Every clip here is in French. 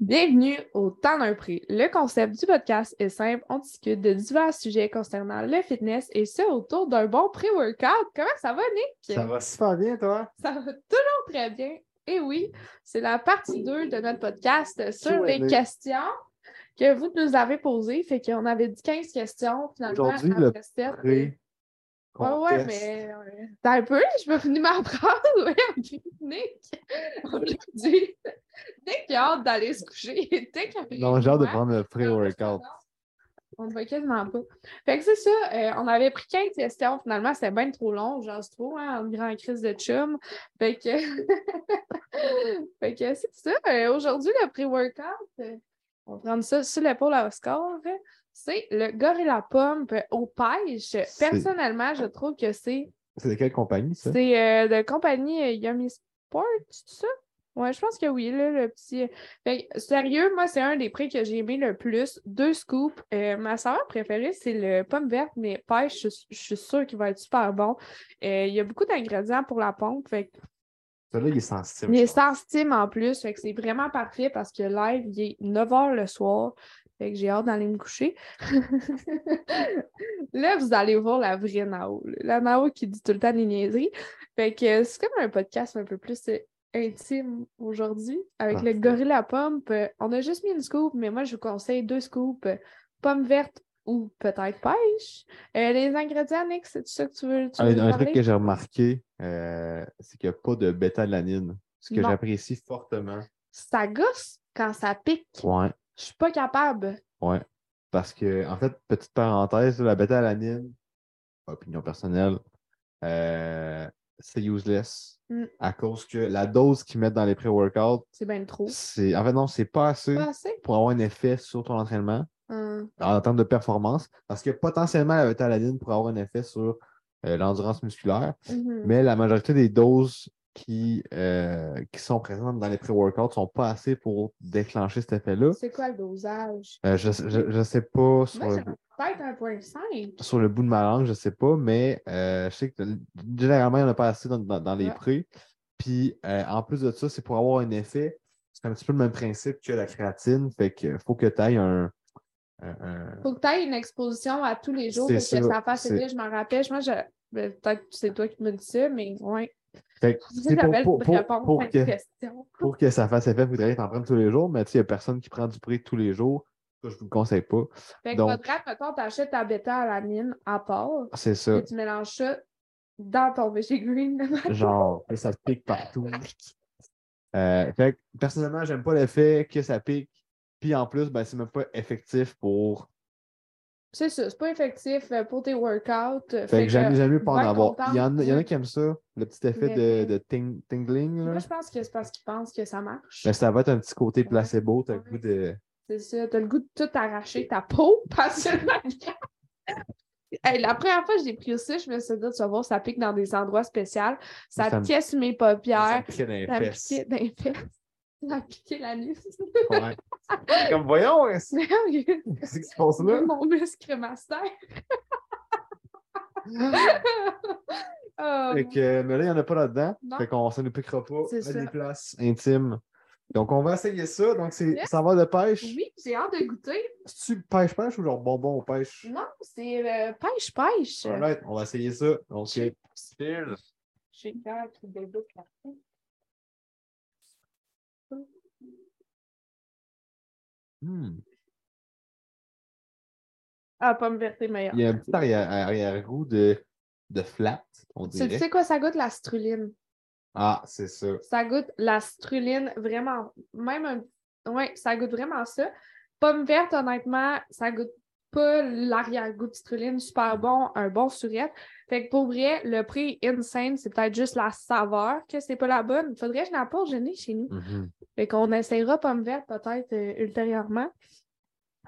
Bienvenue au Temps d'un prix. Le concept du podcast est simple. On discute de divers sujets concernant le fitness et ce autour d'un bon pré-workout. Comment ça va, Nick? Ça va super bien, toi? Ça va toujours très bien. Et oui, c'est la partie 2 de notre podcast sur les questions que vous nous avez posées. Fait qu'on avait dit 15 questions. Finalement, Aujourd'hui, le Pré. Ouais, ouais, contest. mais euh, t'as un peu, je vais finir ma phrase. Ouais. Nick, aujourd'hui, Nick il a hâte d'aller se coucher. Nick a Non, j'ai hâte de prendre le pré-workout. On ne voit quasiment pas. Fait que c'est ça, euh, on avait pris 15 questions. Finalement, c'était bien trop long, genre c'est trop, hein, en grand crise de chum. Fait que, fait que c'est ça. Euh, Aujourd'hui, le pré-workout, euh, on va prendre ça sur l'épaule à Oscar. hein. C'est le Gorilla Pump aux pêches. Personnellement, je trouve que c'est C'est de quelle compagnie, ça? c'est euh, de compagnie euh, Yummy Sport, c'est ça? Ouais, je pense que oui, là, le petit. Fait que, sérieux, moi, c'est un des prix que j'ai aimé le plus. Deux scoops. Euh, ma saveur préférée, c'est le pomme verte, mais pêche, je, je suis sûre qu'il va être super bon. Euh, il y a beaucoup d'ingrédients pour la pompe. Fait que Celui-là, il est sensible. il est steam en plus. Fait que c'est vraiment parfait parce que live, il est 9 h le soir. Fait que j'ai hâte d'aller me coucher. là, vous allez voir la vraie Nao. La Nao qui dit tout le temps des niaiseries. Fait que euh, c'est comme un podcast un peu plus euh, intime aujourd'hui avec le Parfait. Gorilla Pump. Euh, on a juste mis une scoop, mais moi, je vous conseille deux scoops. Pomme verte ou peut-être pêche. Euh, les ingrédients, Nick, c'est ça que tu veux, tu Un, veux un nous truc que j'ai remarqué, euh, c'est qu'il n'y a pas de bêta-alanine. Ce que j'apprécie fortement. Ça gosse quand ça pique. Ouais, Je suis pas capable. ouais. Parce que, en fait, petite parenthèse, la bêta-alanine, opinion personnelle, euh, c'est useless. Mm. À cause que la dose qu'ils mettent dans les pré-workouts, C'est bien trop. c'est. En fait, non, c'est pas assez Pas assez? pour avoir un effet sur ton entraînement. Hum, en termes de performance, parce que potentiellement la bêta-alanine pourrait avoir un effet sur euh, l'endurance musculaire, mhm. mais la majorité des doses qui, euh, qui sont présentes dans les pré-workouts ne sont pas assez pour déclencher cet effet-là. C'est quoi le dosage? Euh, je ne sais pas sur, Moi, le, c'est peut-être 1.5. sur le bout de ma langue, je ne sais pas, mais euh, je sais que généralement, il n'y en a pas assez dans, dans- dans les Ouais. Puis en plus de ça, c'est pour avoir un effet. C'est un petit peu le même principe que la créatine. Fait qu'il faut que tu ailles un. un- Faut que tu aies une exposition à tous les jours pour que ça, fasse effet. Je m'en rappelle. Moi, je... peut-être que c'est toi qui me dis ça, mais ouais. Fait que pour, pour- le pour- que, pour que ça fasse effet, faudrait que en prennes tous les jours, mais tu sais, il n'y a personne qui prend du prix tous les jours. Ça, je ne vous le conseille pas. Fait que Donc- faudrait, mettons, t'achètes ta bêta à la mine à part, C'est ça. et tu mélanges ça dans ton VG Green. Genre, et ça pique partout. Euh, fait que, personnellement, j'aime pas l'effet que ça pique. Puis en plus, ben, c'est même pas effectif pour. C'est ça, c'est pas effectif euh, pour tes workouts. Fait, que j'aime j'aime mieux pas en avoir. Il y, en, il y en a qui aiment ça, le petit effet de, de ting- tingling. Là. Moi, je pense que c'est parce qu'ils pensent que ça marche. Mais ça va être un petit côté placebo, t'as le goût de. C'est ça, t'as le goût de tout arracher ta peau, pas seulement. Hey, la première fois que j'ai pris ça, je me suis dit, tu vas voir, ça pique dans des endroits spéciaux. Ça, Ça me- piquait sur mes paupières, me piquait dans les ça fesses. piquait dans les fesses, ça me piquait la nuit. Ouais. Comme voyons, hein, qu'est-ce qui se passe là? mon muscle master. Oh, Fait que, mais là, il n'y en a pas là-dedans. Fait qu'on ne nous piquera pas à ça. des places intimes. Donc, on va essayer ça. Donc, c'est ça va de pêche. oui, j'ai hâte de goûter. C'est-tu pêche-pêche ou genre bonbon au pêche? Non, c'est euh, pêche-pêche. Alright, on va essayer ça. Donc, J'ai- Cheers. J'ai peur qu'il débloque la Hmm. Ah, pomme verte est meilleure. Il y a un petit arrière- arrière-goût de, de flat, on Tu sais quoi, ça goûte la struline. Ah, c'est ça. Ça goûte la struline vraiment. Même un. Ouais, ça goûte vraiment ça. Pomme verte, honnêtement, ça goûte pas l'arrière-goût de struline. Super bon, un bon surette. Fait que pour vrai, le prix insane, c'est peut-être juste la saveur que c'est pas la bonne. Faudrait que je n'apporte, n'ai chez nous. Mhm. Fait qu'on essaiera pomme verte peut-être euh, ultérieurement.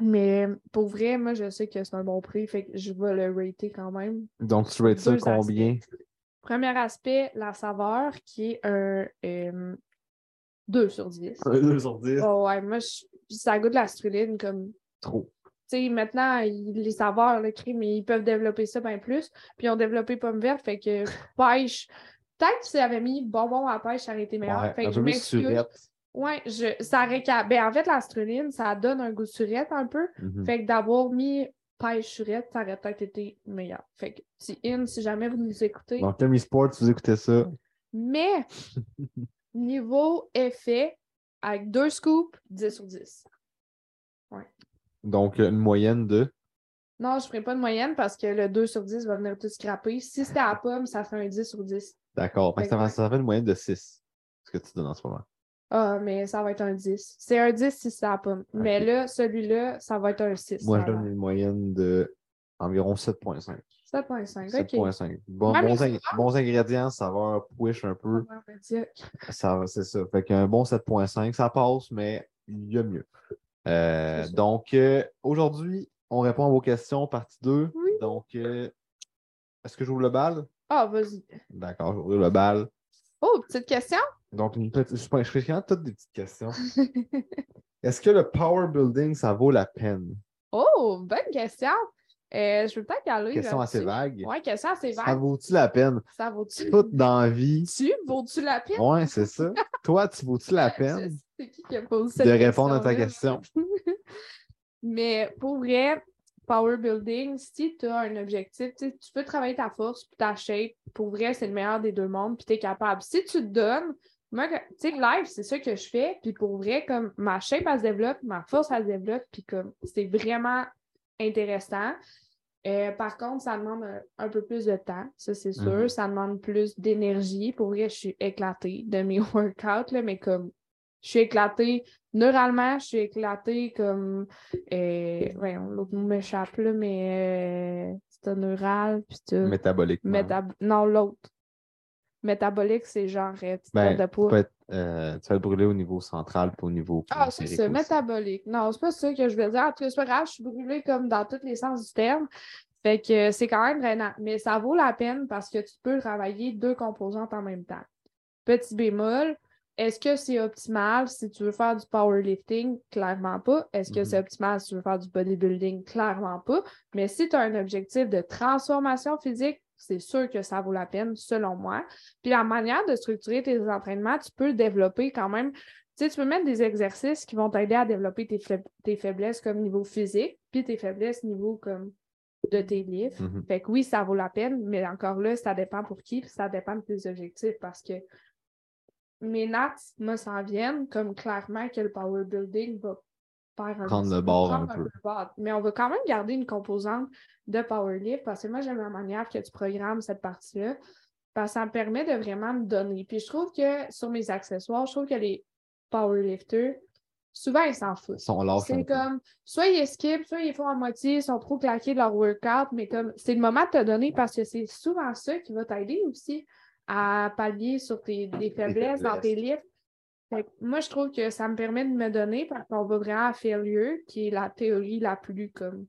Mais pour vrai, moi, je sais que c'est un bon prix. Fait que je vais le rater quand même. Donc, tu rates ça combien? Premier aspect, la saveur, qui est un euh, 2 sur 10. 2 sur 10. Oh ouais, moi, je- ça goûte la struline comme. Trop. Maintenant, ils- les saveurs, le crime, ils peuvent développer ça bien plus. Puis ils ont développé pomme verte, fait que pêche. Peut-être que s'ils avaient mis bonbon à pêche, ça aurait été meilleur. Ouais, fait que je m'excuse. Ouais, je, ça réca... ben, en fait, la struline, ça donne un goût de surette un peu. Mhm. Fait que d'avoir mis pêche surette, ça aurait peut-être été meilleur. Fait que, si in, si jamais vous nous écoutez. Donc, Tommy Sports, vous écoutez ça. Mais, niveau effet, avec deux scoops, 10 sur 10. Donc, une moyenne de? Non, je ne ferai pas de moyenne parce que le 2 sur 10 va venir tout scraper. Si c'était à la pomme, ça fait un 10 sur 10. D'accord. Ça, fait- ça fait une moyenne de 6. Ce que tu donnes en ce moment. Ah, mais ça va être un 10. C'est un 10 si c'est à la pomme. Mais là, celui-là, ça va être un 6. Moi, je donne une moyenne de environ 7,5. 7.5. OK. 7,5. Bon, bons, ing- bons ingrédients, saveur, push un peu. Ça, va- c'est ça. Fait qu'un bon 7.5, ça passe, mais il y a mieux. Euh, ça. donc, euh, aujourd'hui, on répond à vos questions, partie 2. Oui. Donc, euh, est-ce que j'ouvre le bal? Ah, vas-y. D'accord, j'ouvre le bal. Oh, petite question? Donc, une petite, je, je fais quand toutes des petites questions. Est-ce que le power building, ça vaut la peine? Oh, bonne question. Je veux peut-être y aller. Question assez vague. Ouais, question assez Ça vague. vaut-tu la peine? Ça vaut-tu? Tout dans la vie. Tu vaut-tu la peine? Ouais, c'est ça. Toi, tu vaut-tu la Je peine? C'est qui qui a posé de cette répondre à ta question? Mais pour vrai, power building, si tu as un objectif, tu peux travailler ta force puis ta shape. Pour vrai, c'est le meilleur des deux mondes, puis tu es capable. Si tu te donnes, moi, tu sais, live, c'est ça que je fais, puis pour vrai, comme ma shape, elle se développe, ma force, elle se développe, puis comme c'est vraiment intéressant. Euh, par contre, ça demande un, un peu plus de temps, ça c'est sûr. Mhm. Ça demande plus d'énergie. Pour vrai, je suis éclatée de mes workouts, là, mais comme je suis éclatée neuralement, je suis éclatée comme. Euh, ouais, l'autre mot m'échappe, là, mais euh, c'est un neural, puis tu Métaboliquement. Métab- Non, l'autre. Métabolique, c'est genre euh, Ben, de être, euh, tu vas être brûlé au niveau central pas au niveau Ah, c'est ça, métabolique. Non, c'est pas ça que je veux dire. En tout cas, c'est pas grave, je suis brûlée comme dans tous les sens du terme. Fait que c'est quand même drainant. Mais ça vaut la peine parce que tu peux travailler deux composantes en même temps. Petit bémol, est-ce que c'est optimal si tu veux faire du powerlifting? Clairement pas. Est-ce que c'est optimal si tu veux faire du bodybuilding? Clairement pas. Mais si tu as un objectif de transformation physique, c'est sûr que ça vaut la peine, selon moi. Puis la manière de structurer tes entraînements, tu peux développer quand même. Tu sais, tu peux mettre des exercices qui vont t'aider à développer tes, faib- tes faiblesses comme niveau physique, puis tes faiblesses niveau comme de tes livres. Mhm. Fait que oui, ça vaut la peine, mais encore là, ça dépend pour qui, puis ça dépend de tes objectifs parce que mes nattes me s'en viennent comme clairement que le power building va faire un Prendre le bord un peu. bord. Mais on va quand même garder une composante de powerlift parce que moi, j'aime la manière que tu programmes cette partie-là parce que ça me permet de vraiment me donner. Puis je trouve que sur mes accessoires, je trouve que les powerlifters, souvent, ils s'en foutent. C'est comme, soit ils skip, soit ils font à moitié, ils sont trop claqués de leur workout, mais comme c'est le moment de te donner parce que c'est souvent ça qui va t'aider aussi à pallier sur tes des faiblesses dans tes livres. Fait que moi, je trouve que ça me permet de me donner parce qu'on va vraiment à failure, qui est la théorie la plus comme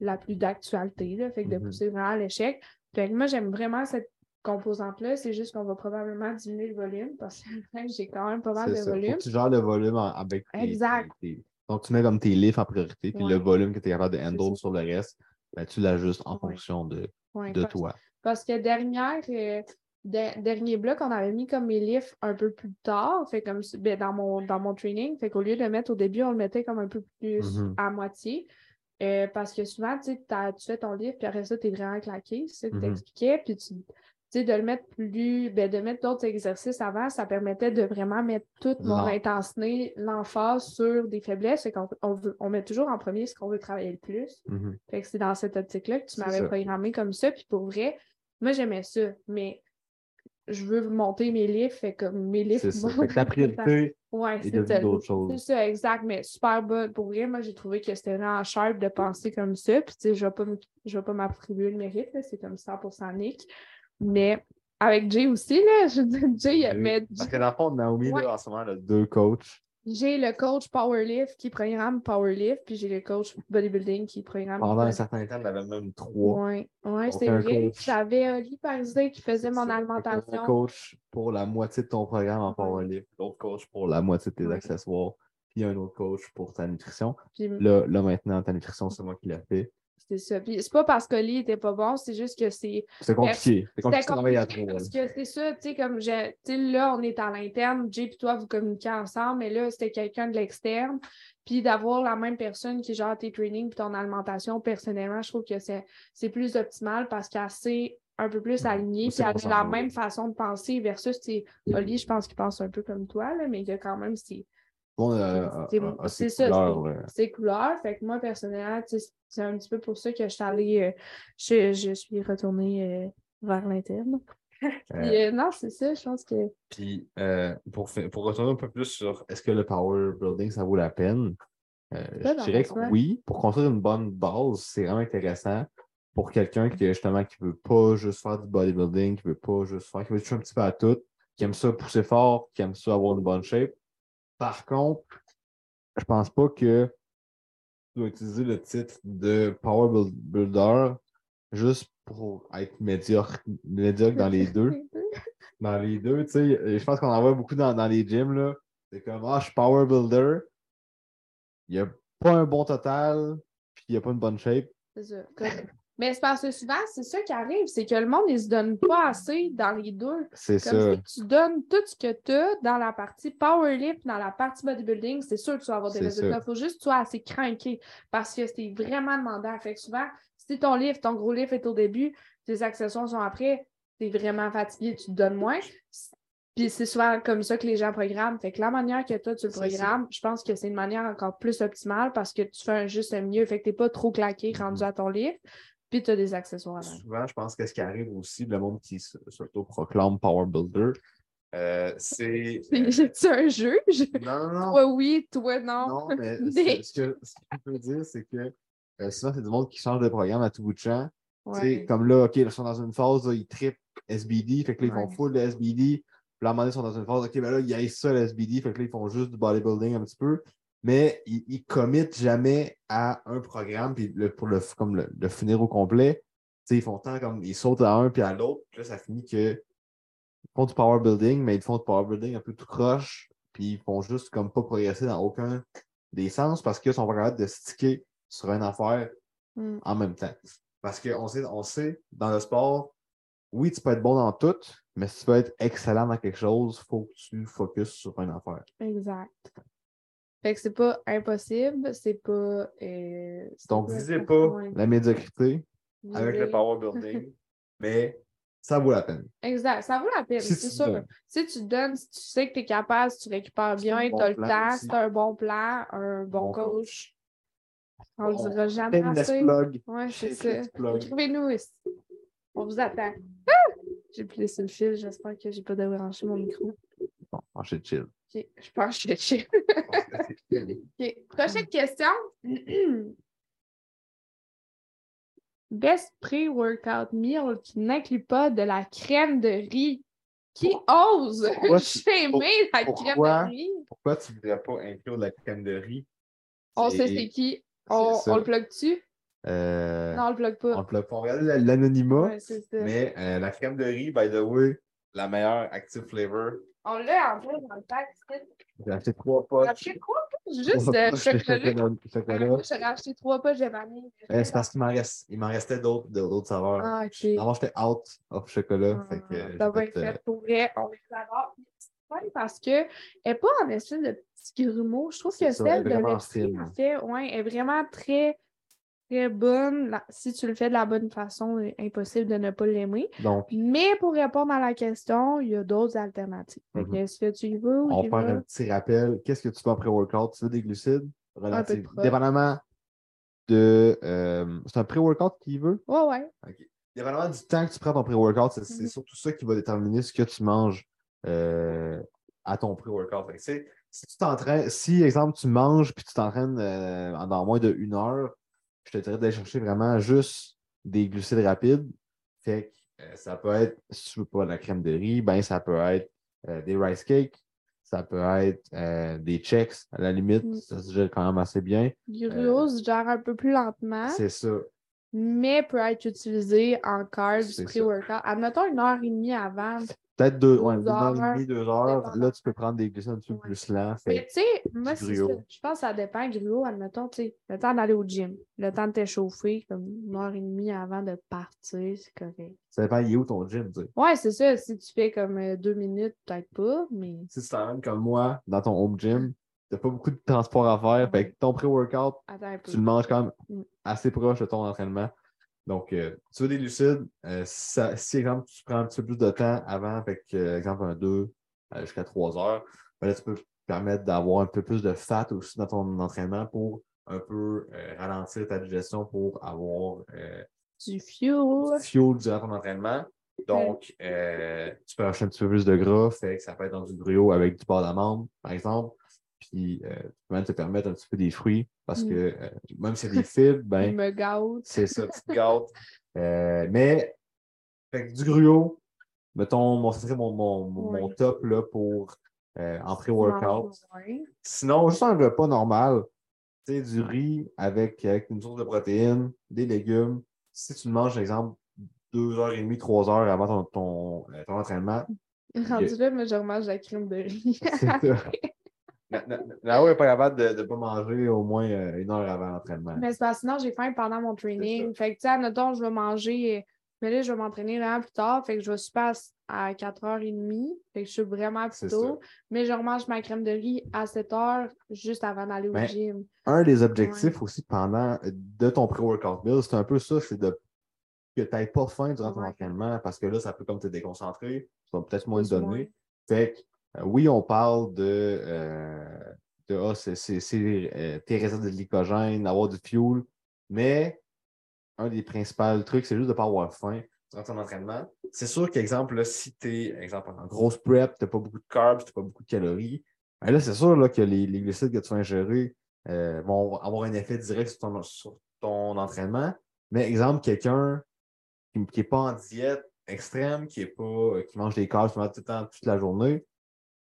la plus d'actualité, fait que de Mhm. pousser vraiment à l'échec. Fait que moi, j'aime vraiment cette composante-là. C'est juste qu'on va probablement diminuer le volume parce que j'ai quand même pas mal de ça. Faut volume. que tu gères le volume avec tes, Exact. tes- tes- Donc, tu mets comme tes lifts en priorité, puis le volume que tu es capable de handle sur le reste, ben, tu l'ajustes en Ouais. fonction de, Ouais, de parce- toi. Parce que dernière, euh, de- dernier bloc, on avait mis comme mes livres un peu plus tard, fait comme ben, dans mon dans mon training. Fait qu'au lieu de le mettre au début, on le mettait comme un peu plus Mhm. à moitié. Euh, parce que souvent, tu sais, t'as- tu fais ton livre, puis après ça, tu es vraiment claqué, c'est ça que Mhm. tu expliquais. Puis tu de le mettre plus, ben, de mettre d'autres exercices avant, ça permettait de vraiment mettre toute mon intensité, l'emphase sur des faiblesses. Fait qu'on on met toujours en premier ce qu'on veut travailler le plus. Mhm. Fait que c'est dans cette optique-là que tu m'avais programmé comme ça. Puis pour vrai, moi j'aimais ça, mais je veux monter mes livres, fait comme mes livres. C'est ça. Fait que ta priorité Ouais, est c'est d'autres C'est choses. ça, exact, mais super bon. Pour vrai, moi j'ai trouvé que c'était vraiment sharp de penser comme ça. Puis tu sais, je je vais pas m'attribuer le mérite, c'est comme 100% Nick. Mais avec Jay aussi, là, je dire, Jay, mais Parce que dans le fond, Naomi, Ouais. là, en ce moment, elle a deux coachs. J'ai le coach Powerlift qui programme Powerlift, puis j'ai le coach Bodybuilding qui programme. Pendant un certain temps, elle avait même trois. Oui, ouais, c'est vrai. J'avais Oli Parisé qui faisait mon t'as Un alimentation. coach pour la moitié de ton programme en powerlift, l'autre coach pour la moitié de tes Ouais. accessoires, puis un autre coach pour ta nutrition. Puis, Là, là maintenant, ta nutrition, c'est moi qui l'ai fait. C'est ça. Puis c'est pas parce que Lee était pas bon, c'est juste que c'est. C'est compliqué. C'est compliqué de travailler à compliqué trois. Parce que c'est ça, tu sais, comme je, tu sais, là, on est à l'interne, Jay et toi, vous communiquez ensemble, mais là, c'était quelqu'un de l'externe. Puis d'avoir la même personne qui gère tes trainings et ton alimentation, personnellement, je trouve que c'est plus optimal parce qu'elle sait un peu plus alignée, puis elle a la même façon de penser versus, tu sais, Oli, je pense qu'il pense un peu comme toi, là, mais il y a quand même ses, c'est- ça, c'est- couleurs. Fait que moi, personnellement, c'est un petit peu pour ça que je suis allée, euh, je, je suis retournée euh, vers l'interne. Euh, non, c'est ça, je pense que. Puis, pour, pour retourner un peu plus sur est-ce que le power building, ça vaut la peine? Je dans dirais que oui. Pour construire une bonne base, c'est vraiment intéressant. Pour quelqu'un qui, justement, qui veut pas juste faire du bodybuilding, qui veut pas juste faire, qui veut toucher un petit peu à tout, qui aime ça pousser fort, qui aime ça avoir une bonne shape. Par contre, je pense pas que tu dois utiliser le titre de power build- builder juste pour être médiocre, médiocre dans les deux dans les deux, tu sais, je pense qu'on en voit beaucoup dans, dans les gyms, là. C'est comme, ah, je suis power builder. Il n'y a pas un bon total, puis il n'y a pas une bonne shape. C'est ça. Comme- Mais c'est parce que souvent, c'est ça qui arrive, c'est que le monde, il se donne pas assez dans les deux. C'est Comme ça. si tu donnes tout ce que tu as dans la partie powerlift, dans la partie bodybuilding, c'est sûr que tu vas avoir des résultats. Il faut juste que tu sois assez craqué parce que c'est vraiment demandant. Fait que souvent, si ton lift, ton gros lift est au début, tes accessoires sont après, tu es vraiment fatigué, tu te donnes moins. Puis c'est souvent comme ça que les gens programment. Fait que la manière que toi, tu le programmes, je pense que c'est une manière encore plus optimale parce que tu fais un juste mieux. Fait que tu n'es pas trop claqué rendu à ton lift, puis tu as des accessoires avant. Souvent, je pense que ce qui arrive aussi, le monde qui s'auto-proclame power builder, euh, c'est. euh, C'est un juge? non, non, non. Toi oui, toi non. Non, mais Mais- ce, que, ce que je veux dire, c'est que euh, souvent, c'est du monde qui change de programme à tout bout de champ. Ouais. Comme là, OK, ils sont dans une phase, là, ils trippent SBD, fait que là, ils font full de SBD. Puis là, à un moment donné, ils sont dans une phase, OK, ben là, ils haïssent ça, le SBD, fait que là, ils font juste du bodybuilding un petit peu. Mais ils, ils committent jamais à un programme, puis le- pour le, comme le, le finir au complet. Ils font tant comme ils sautent à un puis à l'autre, puis là, ça finit que ils font du power building, mais ils font du power building un peu tout croche, puis ils font juste comme pas progresser dans aucun des sens parce qu'ils sont pas capables de sticker sur une affaire Mm. en même temps. Parce qu'on sait, on sait, dans le sport, oui, tu peux être bon dans tout, mais si tu veux être excellent dans quelque chose, il faut que tu focuses sur une affaire. Exact. Fait que c'est pas impossible, c'est pas. euh, Donc, visez pas la médiocrité avec le power building, mais ça vaut la peine. Exact, ça vaut la peine, Si c'est tu sûr. donnes. Si tu donnes, si tu sais que tu es capable, si tu récupères bien, bon tu as le temps, aussi. c'est un bon plan, un bon, Bon coach. On le Bon, dira jamais assez. Ouais, c'est ça. Écrivez-nous ici. On vous attend. Ah! J'ai plié sur le fil, j'espère que j'ai pas débranché mon micro. Bon, chill. Je pense que je suis chill. Prochaine question. Best pre-workout meal qui n'inclut pas de la crème de riz. Qui ose shamer la crème de riz? Pourquoi tu ne voudrais pas inclure la crème de riz? On sait C'est- qui. On, on le plug-tu? Euh, Non, on le on pas. le plug pas. On regarde la- l'anonymat, Ouais, mais euh, la crème de riz, by the way, la meilleure active flavor. On l'a en plus dans le pack. J'ai acheté trois J'ai potes. acheté trois poches juste de poches chocolat. Ah, j'aurais acheté trois poches de vanille. Euh, c'est parce qu'il m'en reste, il m'en restait d'autres, saveurs. Ah, ok. Avant, j'étais out of chocolat. fait que, euh, ça j'ai va être fait, euh, pour vrai. On va l'avoir. Ouais, parce qu'elle n'est pas en espèce de petit grumeau. Je trouve que celle de fine. en fait, ouais, est vraiment très, très bonne. La- Si tu le fais de la bonne façon, il est impossible de ne pas l'aimer. Donc, Mais pour répondre à la question, il y a d'autres alternatives. Mhm. Est-ce que tu y veux on y va faire un petit rappel. Qu'est-ce que tu veux après workout? Tu veux des glucides? prot. Dépendamment de. euh, c'est un pré-workout qu'il veut? Ouais, ouais. Dépendamment du temps que tu prends ton pré-workout, c'est c'est Mhm. surtout ça qui va déterminer ce que tu manges euh, à ton pré-workout. Si tu t'entraînes, si, exemple, tu manges puis tu t'entraînes euh, dans moins de une heure, je te dirais d'aller chercher vraiment juste des glucides rapides. Fait que euh, ça peut être, si tu veux pas de la crème de riz, ben ça peut être euh, des rice cakes, ça peut être euh, des checks, à la limite, Mm. ça se gère quand même assez bien. Gyros se gère un peu plus lentement, C'est ça. mais peut être utilisé en carbs pré-workout. Admettons une heure et demie avant, Peut-être deux, ouais, Deux une heure et heures, demie, deux heures. Là, tu peux prendre des glucides un peu plus lents. Mais tu sais, moi. Je pense que ça dépend. Gruau, admettons, tu sais, le temps d'aller au gym, le temps de t'échauffer, comme une heure et demie avant de partir, c'est correct. ça dépend, il est où ton gym, tu sais? Ouais, c'est ça. Si tu fais comme euh, deux minutes, peut-être pas, mais. Si tu t'emmènes comme moi dans ton home gym, t'as pas beaucoup de transport à faire. Fait que ton pré-workout, tu le manges quand même Mm. assez proche de ton entraînement. Donc, euh, tu veux des lucides, euh, ça- si, exemple, tu prends un petit peu plus de temps avant, que, euh, exemple, un 2 euh, jusqu'à 3 heures, ben là, tu peux te permettre d'avoir un peu plus de fat aussi dans ton entraînement pour un peu euh, ralentir ta digestion pour avoir euh, Du fuel. du fuel durant ton entraînement. Donc, euh, tu peux acheter un petit peu plus de gras, fait que ça peut être dans du gruau avec du beurre d'amande, par exemple. Puis, euh, tu peux même te permettre un petit peu des fruits? Parce Mm. que euh, même si c'est des fibres, ben, me gâte. c'est ça, tu te gâtes. Euh, mais, fait du gruau, mettons, mon, mon, mon- mon top là, pour euh, en pré-workout. Sinon, juste un repas normal, du riz avec, avec une source de protéines, des légumes. Si tu le manges, par exemple, deux heures et demie, trois heures avant ton, ton, ton entraînement, Rendu là, mais je remange la crème de riz. Nao n'est pas capable de ne pas manger au moins euh, une heure avant l'entraînement. Mais c'est parce que sinon, j'ai faim pendant mon training. Fait que, tu sais, admettons, je vais manger. Mais là, je vais m'entraîner vraiment plus tard. Fait que je vais super à 4h30. Fait que je suis vraiment plus tôt. Mais je remange ma crème de riz à 7h juste avant d'aller au gym. Un des objectifs aussi pendant de ton pré-workout meal, c'est un peu ça, c'est de que tu n'aies pas faim durant ton Ouais. entraînement parce que là, ça peut comme te déconcentrer, tu vas peut-être moins te donner. Fait que, oui, on parle de, euh, de ah, c'est, euh, tes réserves de glycogène, avoir du fuel, mais un des principaux trucs, c'est juste de ne pas avoir faim durant ton entraînement. C'est sûr qu'exemple, si tu es exemple, en grosse prep, tu n'as pas beaucoup de carbs, tu n'as pas beaucoup de calories, ben là, c'est sûr là, que les, les glucides que tu vas ingérer euh, vont avoir un effet direct sur ton, sur ton entraînement. Mais exemple, quelqu'un qui n'est pas en diète extrême, qui est pas, euh, qui mange des carbs tout le temps, toute la journée,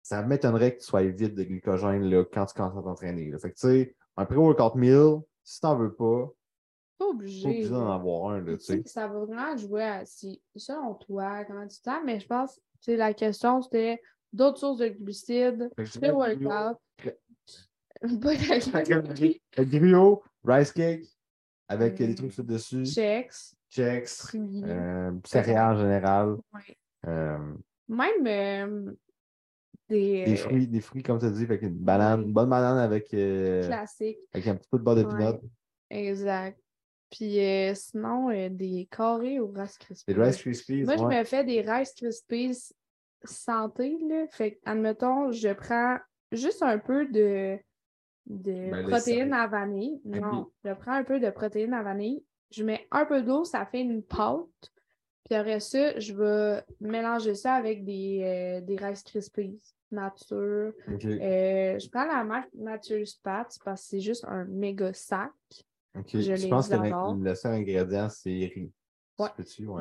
ça m'étonnerait que tu sois vide de glycogène là, quand tu commences à t'entraîner. Fait que tu sais, un pré-workout meal, si tu n'en veux pas, Pas pas obligé. obligé d'en avoir un. Là, Tu tu sais, sais. Ça va vraiment jouer à si, selon toi, comment tu te sens, mais je pense que la question, c'était d'autres sources de glucides, pré-workout. Pas le gruau, rice cake, avec des trucs sur dessus, checks, checks, euh, céréales en général, Ouais. euh, Même euh, des, des euh, fruits, des fruits, comme tu as dit, avec une banane, une bonne banane avec, euh, classiques. avec un petit peu de beurre de Ouais. peanut. Exact. Puis euh, sinon, euh, des carrés au Rice Krispies. Des Rice Krispies. Moi, je me fais des Rice Krispies santé, là. Fait que, admettons, je prends juste un peu de, de Ben, protéines à vanille. Ok. Non, je prends un peu de protéines à vanille. Je mets un peu d'eau, ça fait une pâte. Puis après ça, je vais mélanger ça avec des, euh, des Rice Krispies nature. Euh, je prends la marque Nature Spats parce que c'est juste un méga sac. je pense que le seul ingrédient, c'est riz. Ouais.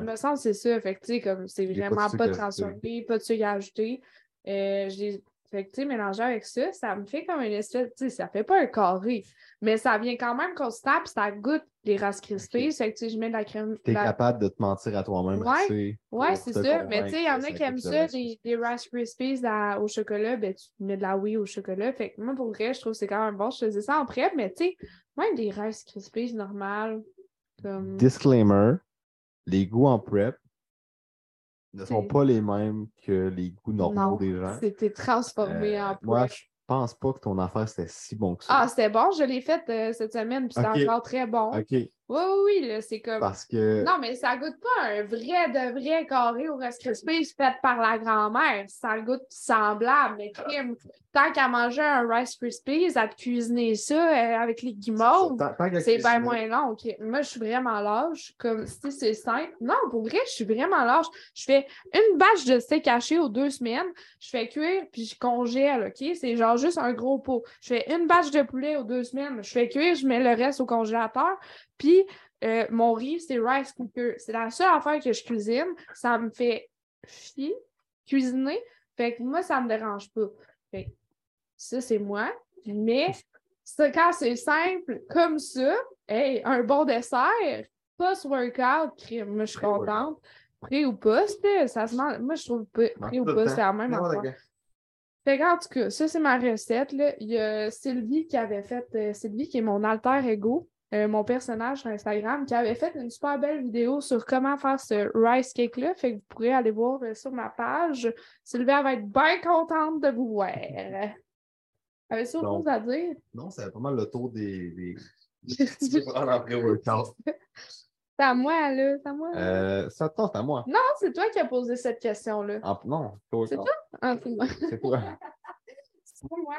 Il me semble que c'est ça. Fait que, comme c'est vraiment pas transformé, pas de sucre ajouté. Euh, je les- Fait que, tu sais, mélangé avec ça, ça me fait comme une espèce, tu sais, ça fait pas un carré, mais ça vient quand même constant, puis ça goûte les Rice Krispies. Fait que, tu sais, je mets de la crème. Tu es la- capable de te mentir à toi-même Ouais. Ouais, c'est ça. Mais tu sais, il y en a qui aiment ça, des, des Rice Krispies à- au chocolat, ben tu mets de la oui au chocolat. Fait que moi, pour vrai, je trouve que c'est quand même bon. Je faisais ça en prep, mais tu sais, même des Rice Krispies normales, comme. Disclaimer, les goûts en prep ne sont C'est- pas les mêmes que les goûts normaux non, des gens. c'était transformé Euh, en moi, prep. je pense pas que ton affaire c'était si bon que ça. Ah, c'était bon, je l'ai fait euh, cette semaine, puis Ok. encore très bon. OK. Oui, oui, oui, là, c'est comme. Parce que Non, mais ça goûte pas un vrai de vrai carré au Rice Krispies fait par la grand-mère. Ça goûte semblable, mais crime. Tant qu'à manger un Rice Krispies, à te cuisiner ça euh, avec les guimauves, c'est bien moins long. Moi, je suis vraiment lâche. Comme si c'est simple. Non, pour vrai, je suis vraiment lâche. Je fais une bâche de steak haché aux deux semaines. Je fais cuire, puis je congèle, OK? C'est genre juste un gros pot. Je fais une bâche de poulet aux deux semaines. Je fais cuire, je mets le reste au congélateur. Puis euh, mon riz, c'est rice cooker. C'est la seule affaire que je cuisine. Ça me fait chier cuisiner. Fait que moi, ça me dérange pas. Fait ça, c'est moi. Mais quand c'est simple comme ça, hey, un bon dessert, post-workout, crime, moi, je suis Pré-workout. contente. pré ou post, ça se mange. Moi, je trouve pré ou post, c'est la même affaire. Fait que, en tout cas, ça, c'est ma recette. Là. Il y a Sylvie qui avait fait, euh, Sylvie qui est mon alter ego, euh, mon personnage sur Instagram, qui avait fait une super belle vidéo sur comment faire ce rice cake-là. Fait que vous pourrez aller voir euh, sur ma page. Sylvie, elle va être bien contente de vous voir. Autre chose à dire? Non, c'est pas mal le tour des. des... C'est à moi, là. C'est à moi. Euh, ça te tente à moi. Non, c'est toi qui as posé cette question-là. En- Non, c'est pas C'est. Ah, c'est moi. C'est toi. C'est moi.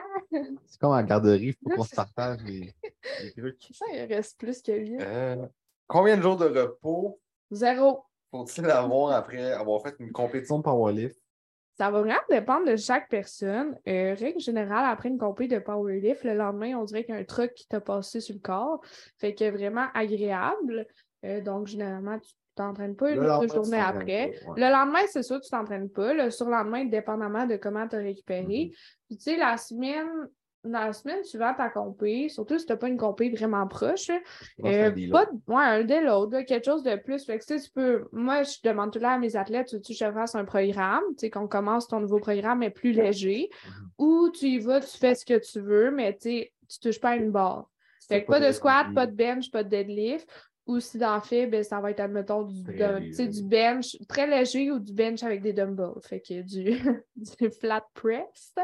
C'est comme à la garderie, il faut qu'on se partage les, les trucs. Ça, il reste plus que lui. Euh, combien de jours de repos Zéro. faut-il avoir après avoir fait une compétition de powerlift? Ça va vraiment dépendre de chaque personne. Euh, règle générale, après une compé de powerlift, le lendemain, on dirait qu'il y a un truc qui t'a passé sur le corps. Fait que vraiment agréable. Euh, donc, généralement, tu t'entraînes pas une autre journée après. pas, ouais. Le lendemain, c'est sûr, tu t'entraînes pas. Le surlendemain, dépendamment de comment tu as récupéré. Puis, tu sais, la semaine, la semaine suivante à compé, surtout si tu n'as pas une compé vraiment proche, que euh, pas de- ouais, un dès l'autre, quelque chose de plus. Fait que, tu peux. Moi, je demande tout le temps à mes athlètes, tu que je fasse un programme, tu sais, qu'on commence ton nouveau programme, mais plus léger, Mhm. ou tu y vas, tu fais ce que tu veux, mais tu tu touches pas à une barre. Fait que pas de squat, pas de bench, pas de deadlift. Ou si t'en fais, ben, ça va être, admettons, du, de- du bench très léger ou du bench avec des dumbbells. Fait que du, du flat press.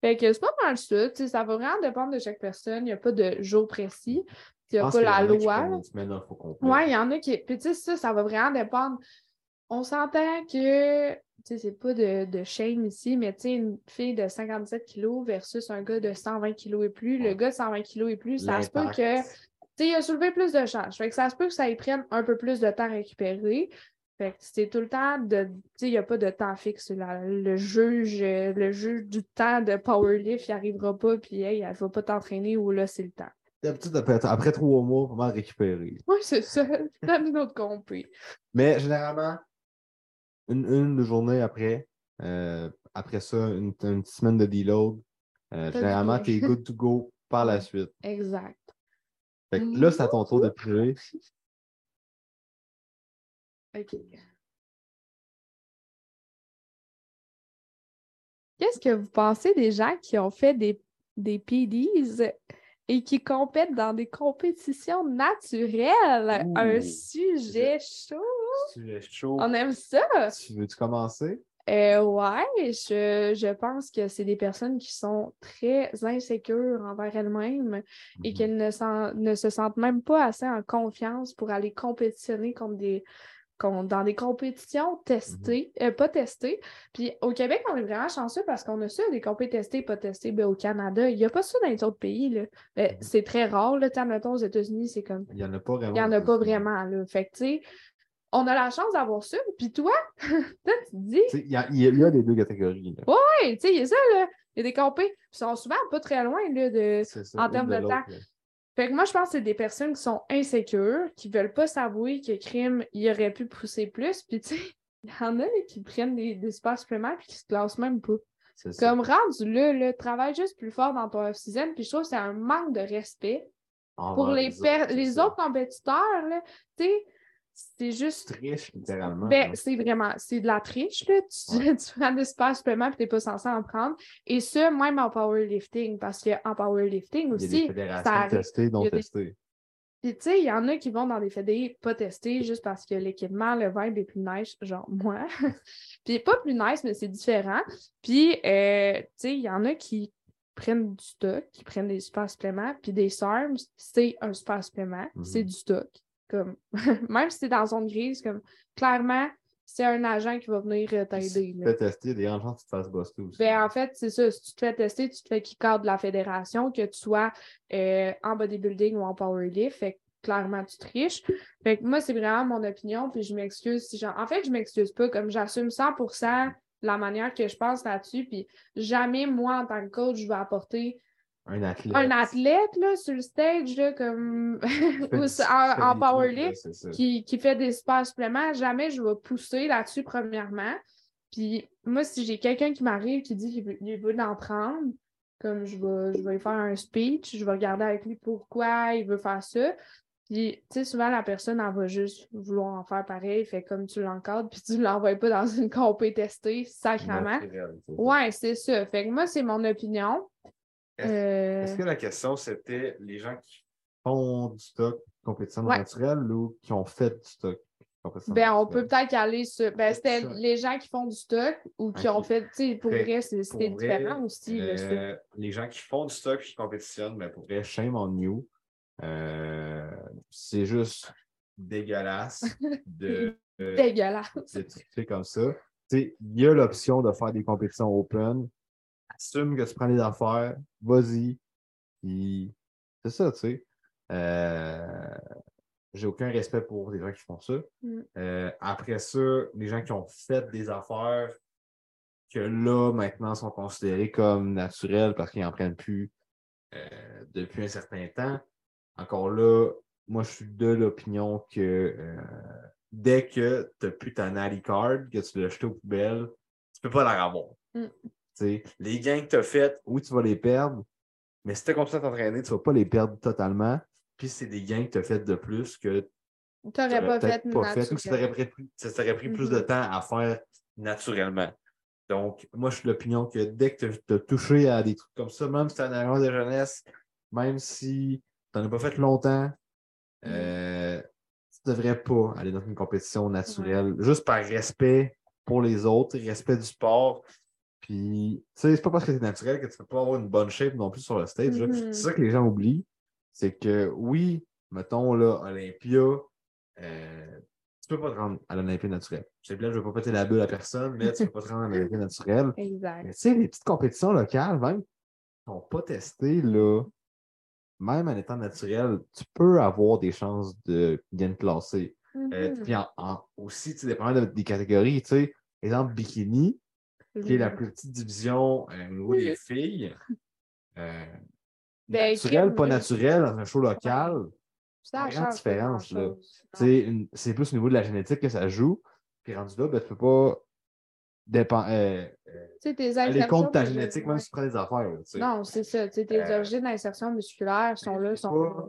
Fait que c'est pas mal ça. Ça va vraiment dépendre de chaque personne. Il n'y a pas de jour précis. Il n'y a pas la loi. Ouais, il y en a qui. Puis, tu sais, ça, ça va vraiment dépendre. On s'entend que, tu sais, c'est pas de, de shame ici, mais tu sais, une fille de 57 kilos versus un gars de 120 kilos et plus. Le gars de 120 kilos et plus, ça se peut que. Tu sais, il a soulevé plus de charges. Fait que ça se peut que ça y prenne un peu plus de temps à récupérer. Fait que c'est tout le temps de. Tu sais, il n'y a pas de temps fixe. là. Le juge, euh, le juge du temps de powerlift, il arrivera pas, puis hey, elle va pas t'entraîner ou là, c'est le temps. D'habitude, après, après trois mois, vraiment récupérer. Oui, c'est ça. Dans une autre compris. Mais généralement, une, une journée après, euh, après ça, une, une semaine de deload, euh, généralement, tu es good to go par la suite. Exact. Fait que là, c'est à ton tour de piger. OK. Qu'est-ce que vous pensez des gens qui ont fait des, des PDs et qui compètent dans des compétitions naturelles? Un sujet chaud. Es chaud. On aime ça. Tu veux-tu commencer? Euh, ouais, je, je pense que c'est des personnes qui sont très insécures envers elles-mêmes et Mhm. qu'elles ne, ne se sentent même pas assez en confiance pour aller compétitionner contre des, dans des compétitions testées, euh, pas testées. Puis au Québec, on est vraiment chanceux parce qu'on a ça, des compétitions testées, pas testées. Ben, au Canada, il n'y a pas ça dans les autres pays. Là. Ben, Mhm. C'est très rare. Sais, admettons, aux États-Unis, c'est comme Il n'y en a pas vraiment. il n'y en a pas vraiment. Là. Fait que, tu sais, on a la chance d'avoir ça. Puis toi, toi, tu te dis, Il y, a, il y a- des deux catégories. Hey, tu sais, il y a ça, là. Il y a des compés. Ils sont souvent pas très loin, là, de... En termes de l'autre, temps. Fait que moi, je pense que c'est des personnes qui sont insécures, qui veulent pas s'avouer que crime, il aurait pu pousser plus. Puis, tu sais, il y en a qui prennent des, des suppléments puis qui se classent même pas. Comme rendu là, là, travaille juste plus fort dans ton off-season. Puis je trouve que c'est un manque de respect pour les, per- autres, les autres compétiteurs, là. Tu sais, c'est juste Tu triches littéralement. ben, c'est vraiment, c'est de la triche, là. Tu, Ouais. tu prends des super suppléments et tu n'es pas censé en prendre. Et ça, même en powerlifting, parce qu'en powerlifting Il y a aussi, des ça fédérations arrive. testées, non testées. Puis, tu sais, il y en a qui vont dans des fédés pas testés juste parce que l'équipement, le vibe est plus nice, genre moi. Puis, pas plus nice, mais c'est différent. Puis, euh, tu sais, il y en a qui prennent du stock, qui prennent des super suppléments. Puis, des SARMs, c'est un super supplément, Mhm. c'est du stock. Comme, même si c'est dans zone grise, comme, clairement, c'est un agent qui va venir euh, Si t'aider. tu te fais tester, des que tu te fasses buster aussi. Ben, en fait, c'est ça. Si tu te fais tester, tu te fais kick out de la fédération, que tu sois euh, en bodybuilding ou en powerlift. Fait que clairement, tu triches. Fait que moi, c'est vraiment mon opinion, puis je m'excuse si j'en. En fait, je m'excuse pas, comme j'assume 100% la manière que je pense là-dessus, puis jamais, moi, en tant que coach, je vais apporter un athlète. un athlète là, sur le stage, là, comme ou du- en, powerlift qui, qui fait des super suppléments, jamais je vais pousser là-dessus, premièrement. Puis moi, si j'ai quelqu'un qui m'arrive qui dit qu'il veut, il veut en prendre, comme je vais, je vais lui faire un speech, je vais regarder avec lui pourquoi il veut faire ça. Puis, tu sais, souvent, la personne, elle va juste vouloir en faire pareil, fait comme tu l'encadres, puis tu ne l'envoies pas dans une compé testée, sacrément. Naturel. Ouais, c'est ça. Fait que moi, c'est mon opinion. Est-ce- Euh, Est-ce que la question, c'était les gens qui font du stock compétition Ouais. naturelle ou qui ont fait du stock compétition Ben, on peut peut-être aller sur. Ben, c'était les gens qui font du stock ou qui ont fait. Tu sais, pour Fait- vrai, c'était différent aussi. euh, les gens qui font du stock et qui compétitionnent, ben pour vrai, shame on you. Euh, c'est juste dégueulasse de, Dégueulasse. de comme ça. Tu sais, Il y a l'option de faire des compétitions open. Assume que tu prends les affaires, vas-y. Puis c'est ça, tu sais. Euh, J'ai aucun respect pour les gens qui font ça. Mm. Euh, après ça, les gens qui ont fait des affaires que là, maintenant, sont considérées comme naturelles parce qu'ils n'en prennent plus euh, depuis un certain temps. Encore là, moi, je suis de l'opinion que dès que tu n'as plus ta Natty Card, que tu l'as jeté aux poubelles, tu peux pas la revoir. Mm. Les gains que tu as faits, oui, tu vas les perdre, mais si tu continué à t'entraîner, tu ne vas pas les perdre totalement. Puis c'est des gains que tu as fait de plus que Tu n'aurais pas fait pas fait, ou que ça t'aurait pris, plus de Mhm. temps à faire naturellement. Donc, moi, je suis l'opinion que dès que tu as touché à des trucs comme ça, même si tu as un erreur de jeunesse, même si tu n'en as pas fait longtemps, euh, tu ne devrais pas aller dans une compétition naturelle, juste par respect pour les autres, respect du sport. Puis, c'est pas parce que c'est naturel que tu ne peux pas avoir une bonne shape non plus sur le stage. Mhm. C'est ça que les gens oublient. C'est que oui, mettons là, Olympia, euh, tu peux pas te rendre à l'Olympia naturelle. Je sais bien, je veux pas péter la bulle à personne, mais tu peux pas te rendre à l'Olympia naturelle. Mais Exact. tu sais, les petites compétitions locales, même, sont pas testées, là, même en étant naturel, tu peux avoir des chances de bien te classer. Euh, Mhm. puis en- en- aussi, tu de- des catégories, tu sais, exemple, bikini, qui est la plus petite division euh, au niveau des filles. Euh, Ben, naturel, pas naturel, dans un show local. Ça une grande différence, C'est plus au niveau de la génétique que ça joue. Puis rendu là, ben, tu peux pas dépend, euh, euh, tes aller insertions contre ta génétique, même si tu prends des affaires. Non, c'est ça. Tu sais, tes Euh, origines d'insertion musculaire sont là, C'est sont pas-.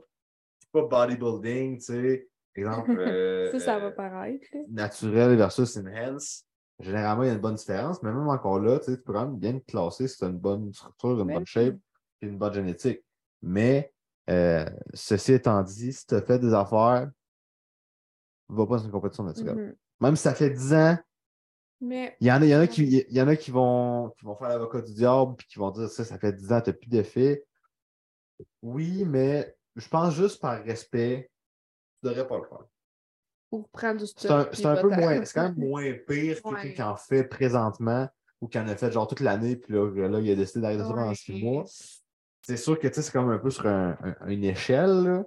C'est pas bodybuilding, tu sais. Exemple, euh, Ça, ça euh, va paraître. naturel versus enhance. Généralement, il y a une bonne différence, mais même encore là, tu sais, tu peux quand même bien te classer si tu as une bonne structure, une Mais bonne shape et une bonne génétique. Mais euh, ceci étant dit, si tu as fait des affaires, va pas dans une compétition naturelle. Mhm. Même si ça fait 10 ans, Mais il y en a, il y en a, qui, il y en a qui, vont, qui vont faire l'avocat du diable puis qui vont dire ça, ça fait 10 ans, tu n'as plus d'effet. Oui, mais je pense juste par respect, tu ne devrais pas le faire. Pour prendre du C'est stock. un, puis c'est un peu moins, c'est quand même moins pire que quelqu'un qui en fait présentement ou qui en a fait genre toute l'année, puis là, là, il a décidé d'arrêter ça pendant six mois. C'est sûr que c'est comme un peu sur un- un- une échelle, là,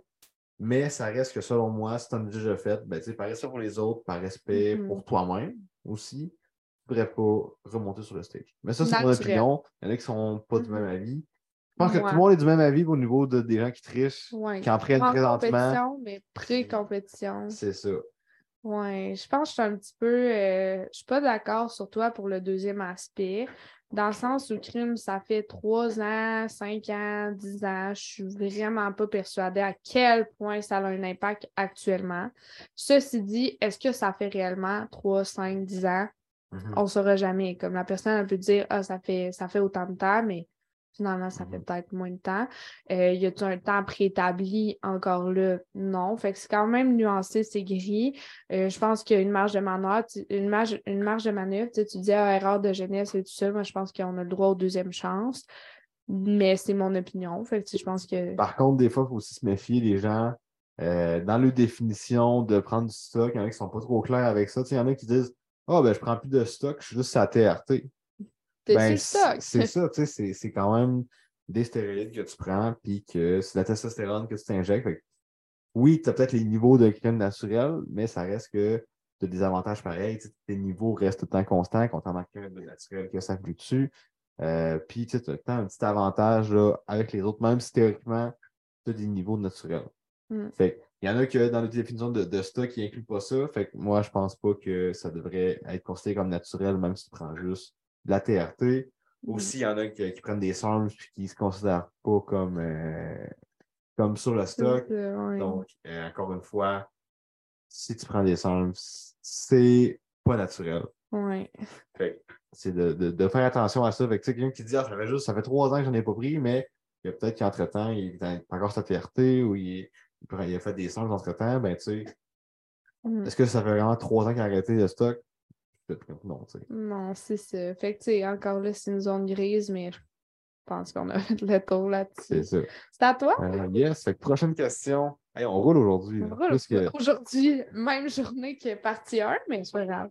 mais ça reste que selon moi, si tu en as déjà fait, ben, par respect pour les autres, par respect Mhm. pour toi-même aussi, tu ne devrais pas remonter sur le stage. Mais ça, c'est mon opinion. Il y en a qui sont pas du même avis. Je pense que tout le monde est du même avis au niveau de- des gens qui trichent, Ouais. qui en prennent En présentement. compétition, mais pré-compétition. C'est ça. Ouais, je pense que je suis un petit peu. euh, je suis pas d'accord sur toi pour le deuxième aspect. Dans le sens où crime, ça fait trois ans, cinq ans, dix ans. Je suis vraiment pas persuadée à quel point ça a un impact actuellement. Ceci dit, est-ce que ça fait réellement trois, cinq, dix ans? Mhm. On ne saura jamais. Comme la personne, elle peut dire Ah, ça fait, ça fait autant de temps, mais finalement, ça fait Mhm. peut-être moins de temps. Euh, y a-t-il un temps préétabli encore là? Non. Fait que c'est quand même nuancé, c'est gris. Euh, je pense qu'il y a une marge de manœuvre, tu- une marge, une marge de manœuvre. Tu, sais, tu dis ah, erreur de jeunesse et tout ça. Moi, je pense qu'on a le droit aux deuxième chance. Mais c'est mon opinion. Fait que, tu sais, je pense que. Par contre, des fois, il faut aussi se méfier des gens euh, dans leur définition de prendre du stock. Il y en a qui sont pas trop clairs avec ça. Tu sais, il y en a qui disent Ah, ben, je prends plus de stock, je suis juste à TRT. T'es Ben, c'est ça, tu sais, c'est- quand même des stéroïdes que tu prends, puis que c'est la testostérone que tu t'injectes. Oui, tu as peut-être les niveaux de crème naturelle, mais ça reste que tu as des avantages pareils. Tes niveaux restent tout le temps constants, contrairement à crème naturelle que ça fluctue. Euh, puis tu as tout le temps un petit avantage là, avec les autres, même si théoriquement, tu as des niveaux naturels. Mm. Fait il y en a que dans la définition de, de stock, qui n'incluent pas ça. Fait que moi, je pense pas que ça devrait être considéré comme naturel, même si tu prends juste de la TRT. Mm. Aussi, il y en a qui, qui prennent des SARMs et qui ne se considèrent pas comme, euh, comme sur le stock. Donc, euh, encore une fois, si tu prends des cendres, c'est pas naturel. C'est de, de- de faire attention à ça. Fait que, quelqu'un qui dit, ah, ça fait juste, ça fait trois ans que j'en ai pas pris, mais il y a peut-être qu'entre-temps, il a encore sa fierté ou il, il prend- il a fait des songes entre-temps, ben, tu sais, Mm. est-ce que ça fait vraiment trois ans qu'il a arrêté le stock? Non, c'est ça. Fait que, tu sais, encore là, c'est une zone grise, mais je pense qu'on a fait le tour C'est là-dessus. ça. C'est à toi? Euh, yes. Fait que prochaine question. Hey, on roule aujourd'hui. On que- Aujourd'hui, même journée que partie 1, mais c'est pas grave.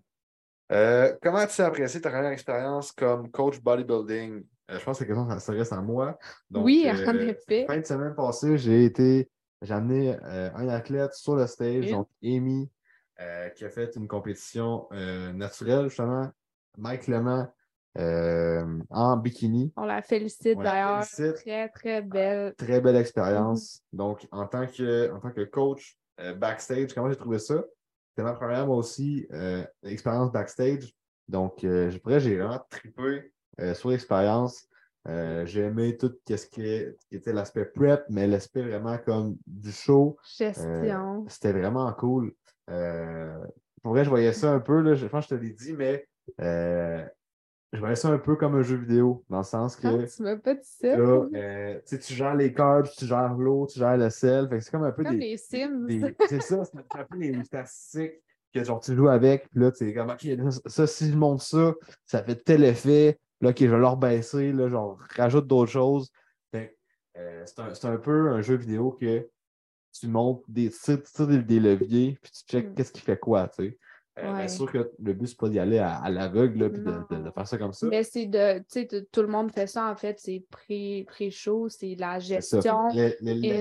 Euh, comment as-tu apprécié ta première expérience comme coach bodybuilding? Euh, je pense que la question ça s'adresse à moi. Donc, oui, euh, en effet. fin de semaine passée, j'ai été, j'ai amené un athlète sur le stage, donc Amy, euh, qui a fait une compétition euh, naturelle, justement. Mike Clément euh, en bikini. On la félicite d'ailleurs. Très, très belle. Très belle expérience. Mm-hmm. Donc, en tant que, en tant que coach backstage, comment j'ai trouvé ça? C'était ma première, moi aussi, expérience backstage. Donc, je pourrais, j'ai vraiment trippé sur l'expérience. Euh, j'ai aimé tout ce qui était l'aspect prep, mais l'aspect vraiment comme du show. Gestion. C'était vraiment cool. Euh, pour vrai, je voyais ça un peu, là, je pense que je te l'ai dit, mais euh, je voyais ça un peu comme un jeu vidéo, dans le sens que Ah, tu m'as pas dit ça? là, euh, tu gères les carbs, tu gères l'eau, tu gères le sel. Fait que c'est comme un peu Comme des. les Sims. c'est ça, c'est un peu les statistiques que genre, tu joues avec. Puis là, tu es comme, OK, ça, si je monte ça, ça fait tel effet. Là, OK, je vais leur baisser. Là, genre, rajoute d'autres choses. Euh, c'est un, c'est un peu un jeu vidéo que tu montes des, tires des, leviers, puis tu checkes Mm. qu'est-ce qui fait quoi, tu sais. Euh, Ouais. bien sûr que le but, c'est pas d'y aller à, à l'aveugle, puis de, de- de Non. faire ça comme ça. Mais c'est de, tu sais, tout le monde fait ça en fait, c'est pré- pré-show, c'est la C'est ça. gestion.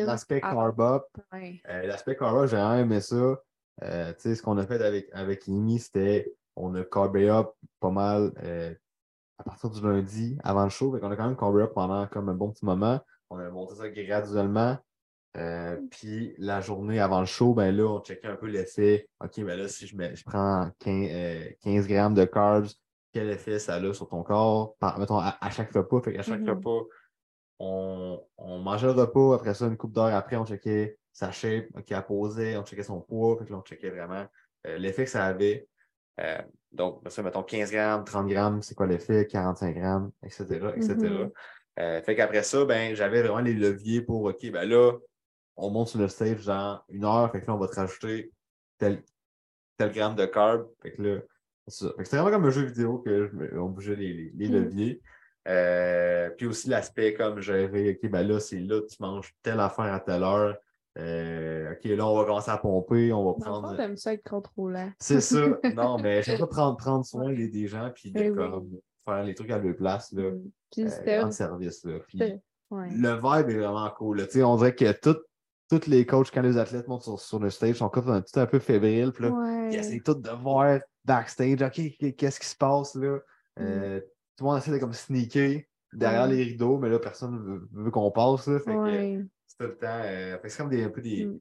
L'aspect out. carb up, Ouais. Euh, L'aspect carb, j'ai vraiment aimé ça. Euh, tu sais, ce qu'on a fait avec, avec Amy, c'était on a carbé up pas mal à partir du lundi avant le show. Fait qu'on a quand même carbé up pendant comme un bon petit moment. On a monté ça graduellement. Euh, puis la journée avant le show, ben là, on checkait un peu l'effet. OK, ben là, si je, mets, je prends 15, euh, 15 grammes de carbs, quel effet ça a sur ton corps? Par, mettons, à, à chaque repas. Fait qu'à chaque Mhm. repas, on, on mangeait le repas. Après ça, une couple d'heures après, on checkait sa shape, OK, elle posait, on checkait son poids. Fait que là, on checkait vraiment euh, l'effet que ça avait. Donc, ça, mettons 15 grammes, 30 grammes, c'est quoi l'effet, 45 grammes, etc. etc. Mhm. Fait qu'après ça, ben, j'avais vraiment les leviers pour OK, ben là, on monte sur le stage genre une heure, fait que là, on va te rajouter tel, tel gramme de carb. Fait que là, c'était vraiment comme un jeu vidéo que je on bougeait les, les- les Mm. leviers. Euh, puis aussi l'aspect comme gérer, OK, ben là, c'est là, tu manges telle affaire à telle heure. Euh, OK, là, on va commencer à pomper, on va Dans fond, prendre. t'aimes ça être contrôlant. C'est ça. Non, mais j'aime pas prendre, prendre soin des, des gens puis de Eh oui. comme, faire les trucs à leur place, là, Mm. Puis euh, en service. Là. Puis c'était- ouais. le vibe est vraiment cool. là. On dirait que tout- tous les coachs, quand les athlètes montent sur, sur le stage, sont comme un petit un peu fébriles. Puis là, Ouais. ils essaient tous de voir backstage, OK, qu'est-ce qui se passe là? Euh, Tout le monde essaie de comme sneaker derrière les rideaux, mais là, personne ne veut, veut qu'on passe. Là, fait que, Ouais. c'est tout le temps. euh, c'est comme des, un peu des, Mm.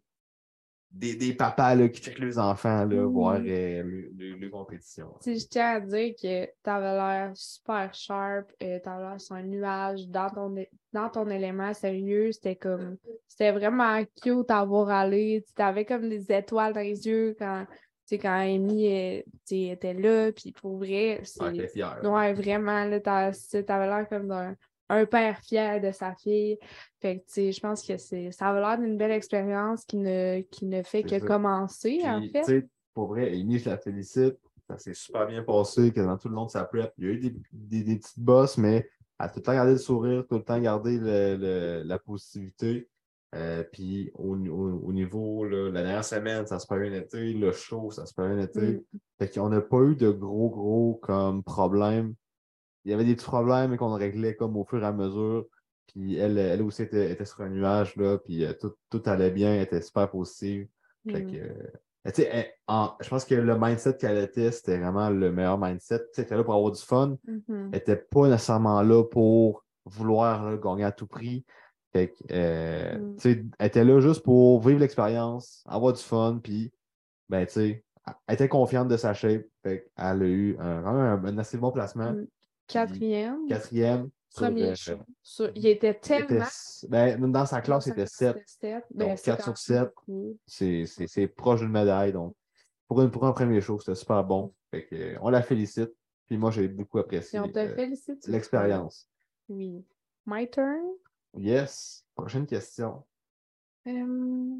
Des, des papas là, qui checkent leurs enfants, là, Mm. voir euh, le, le- le compétition. Tu sais, je tiens à dire que t'avais l'air super sharp, euh, t'avais l'air sur un nuage dans ton, dans ton élément sérieux. C'était comme, c'était vraiment cute à voir aller. Tu avais comme des étoiles dans les yeux quand, tu sais, quand Amy euh, tu était là. Puis pour vrai, c'est. Ouais. Ouais, vraiment, là, t'avais l'air comme d'un un père fier de sa fille. Fait que, je pense que c'est, ça avait l'air d'une belle expérience qui ne, qui ne fait que ça. commencer, en fait. pour vrai, Amy, je la félicite. Ça s'est super bien passé, quasiment tout le long de sa prep. Il y a eu des, des, des petites bosses, mais elle a tout le temps gardé le sourire, tout le temps gardé le- le- la positivité. Euh, puis au, au- au niveau, là, la dernière semaine, ça se passe bien été, le show, ça se passe bien été. Mm. Fait qu'on n'a pas eu de gros, gros comme problèmes. Il y avait des petits problèmes qu'on réglait comme au fur et à mesure. Puis elle, elle aussi était, était sur un nuage, là, puis euh, tout, tout allait bien, elle était super positive. Fait Mm. que, euh, elle- en- je pense que le mindset qu'elle était, c'était vraiment le meilleur mindset. Elle était là pour avoir du fun. Mhm. Elle n'était pas nécessairement là pour vouloir là, gagner à tout prix. Fait que, euh, Mm. elle était là juste pour vivre l'expérience, avoir du fun, puis, ben, elle était confiante de sa shape. Fait qu'elle a eu un, un assez bon placement. Mm. Quatrième. Quatrième. sur, Premier euh, show. Sur- Il était il tellement. était- ben, dans sa classe, c'était 7. sept. Donc, Ben, c'est quatre quand sur même sept. beaucoup. C'est c'est- c'est proche d'une médaille. Donc, pour, une, pour un premier show, c'était super bon. Fait que, euh, on la félicite. Puis moi, j'ai beaucoup apprécié euh, l'expérience. Oui. My turn. Yes. Prochaine question. Euh,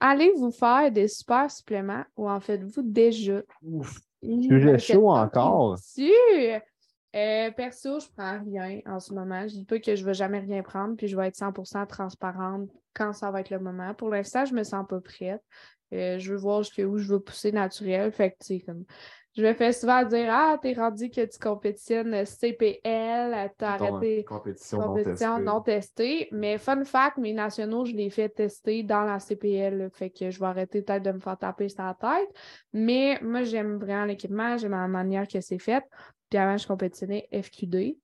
Allez-vous faire des super suppléments ou en faites-vous déjà? Ouf. Sujet chaud encore. Euh, perso, je prends rien en ce moment. Je dis pas que je vais jamais rien prendre, puis je vais être 100% transparente quand ça va être le moment. Pour l'instant, je me sens pas prête. Euh, je veux voir jusqu'où je veux pousser naturel. Fait que, tu sais, comme, je me fais souvent dire Ah, t'es rendu que tu compétitionnes CPL, t'as Mettons, arrêté Compétition, non compétition testée. non testée. Mais fun fact, mes nationaux, je les fais tester dans la CPL. Fait que je vais arrêter peut-être de me faire taper sur la tête. Mais moi, j'aime vraiment l'équipement, j'aime la manière que c'est fait. Puis avant, je compétitionnais FQD.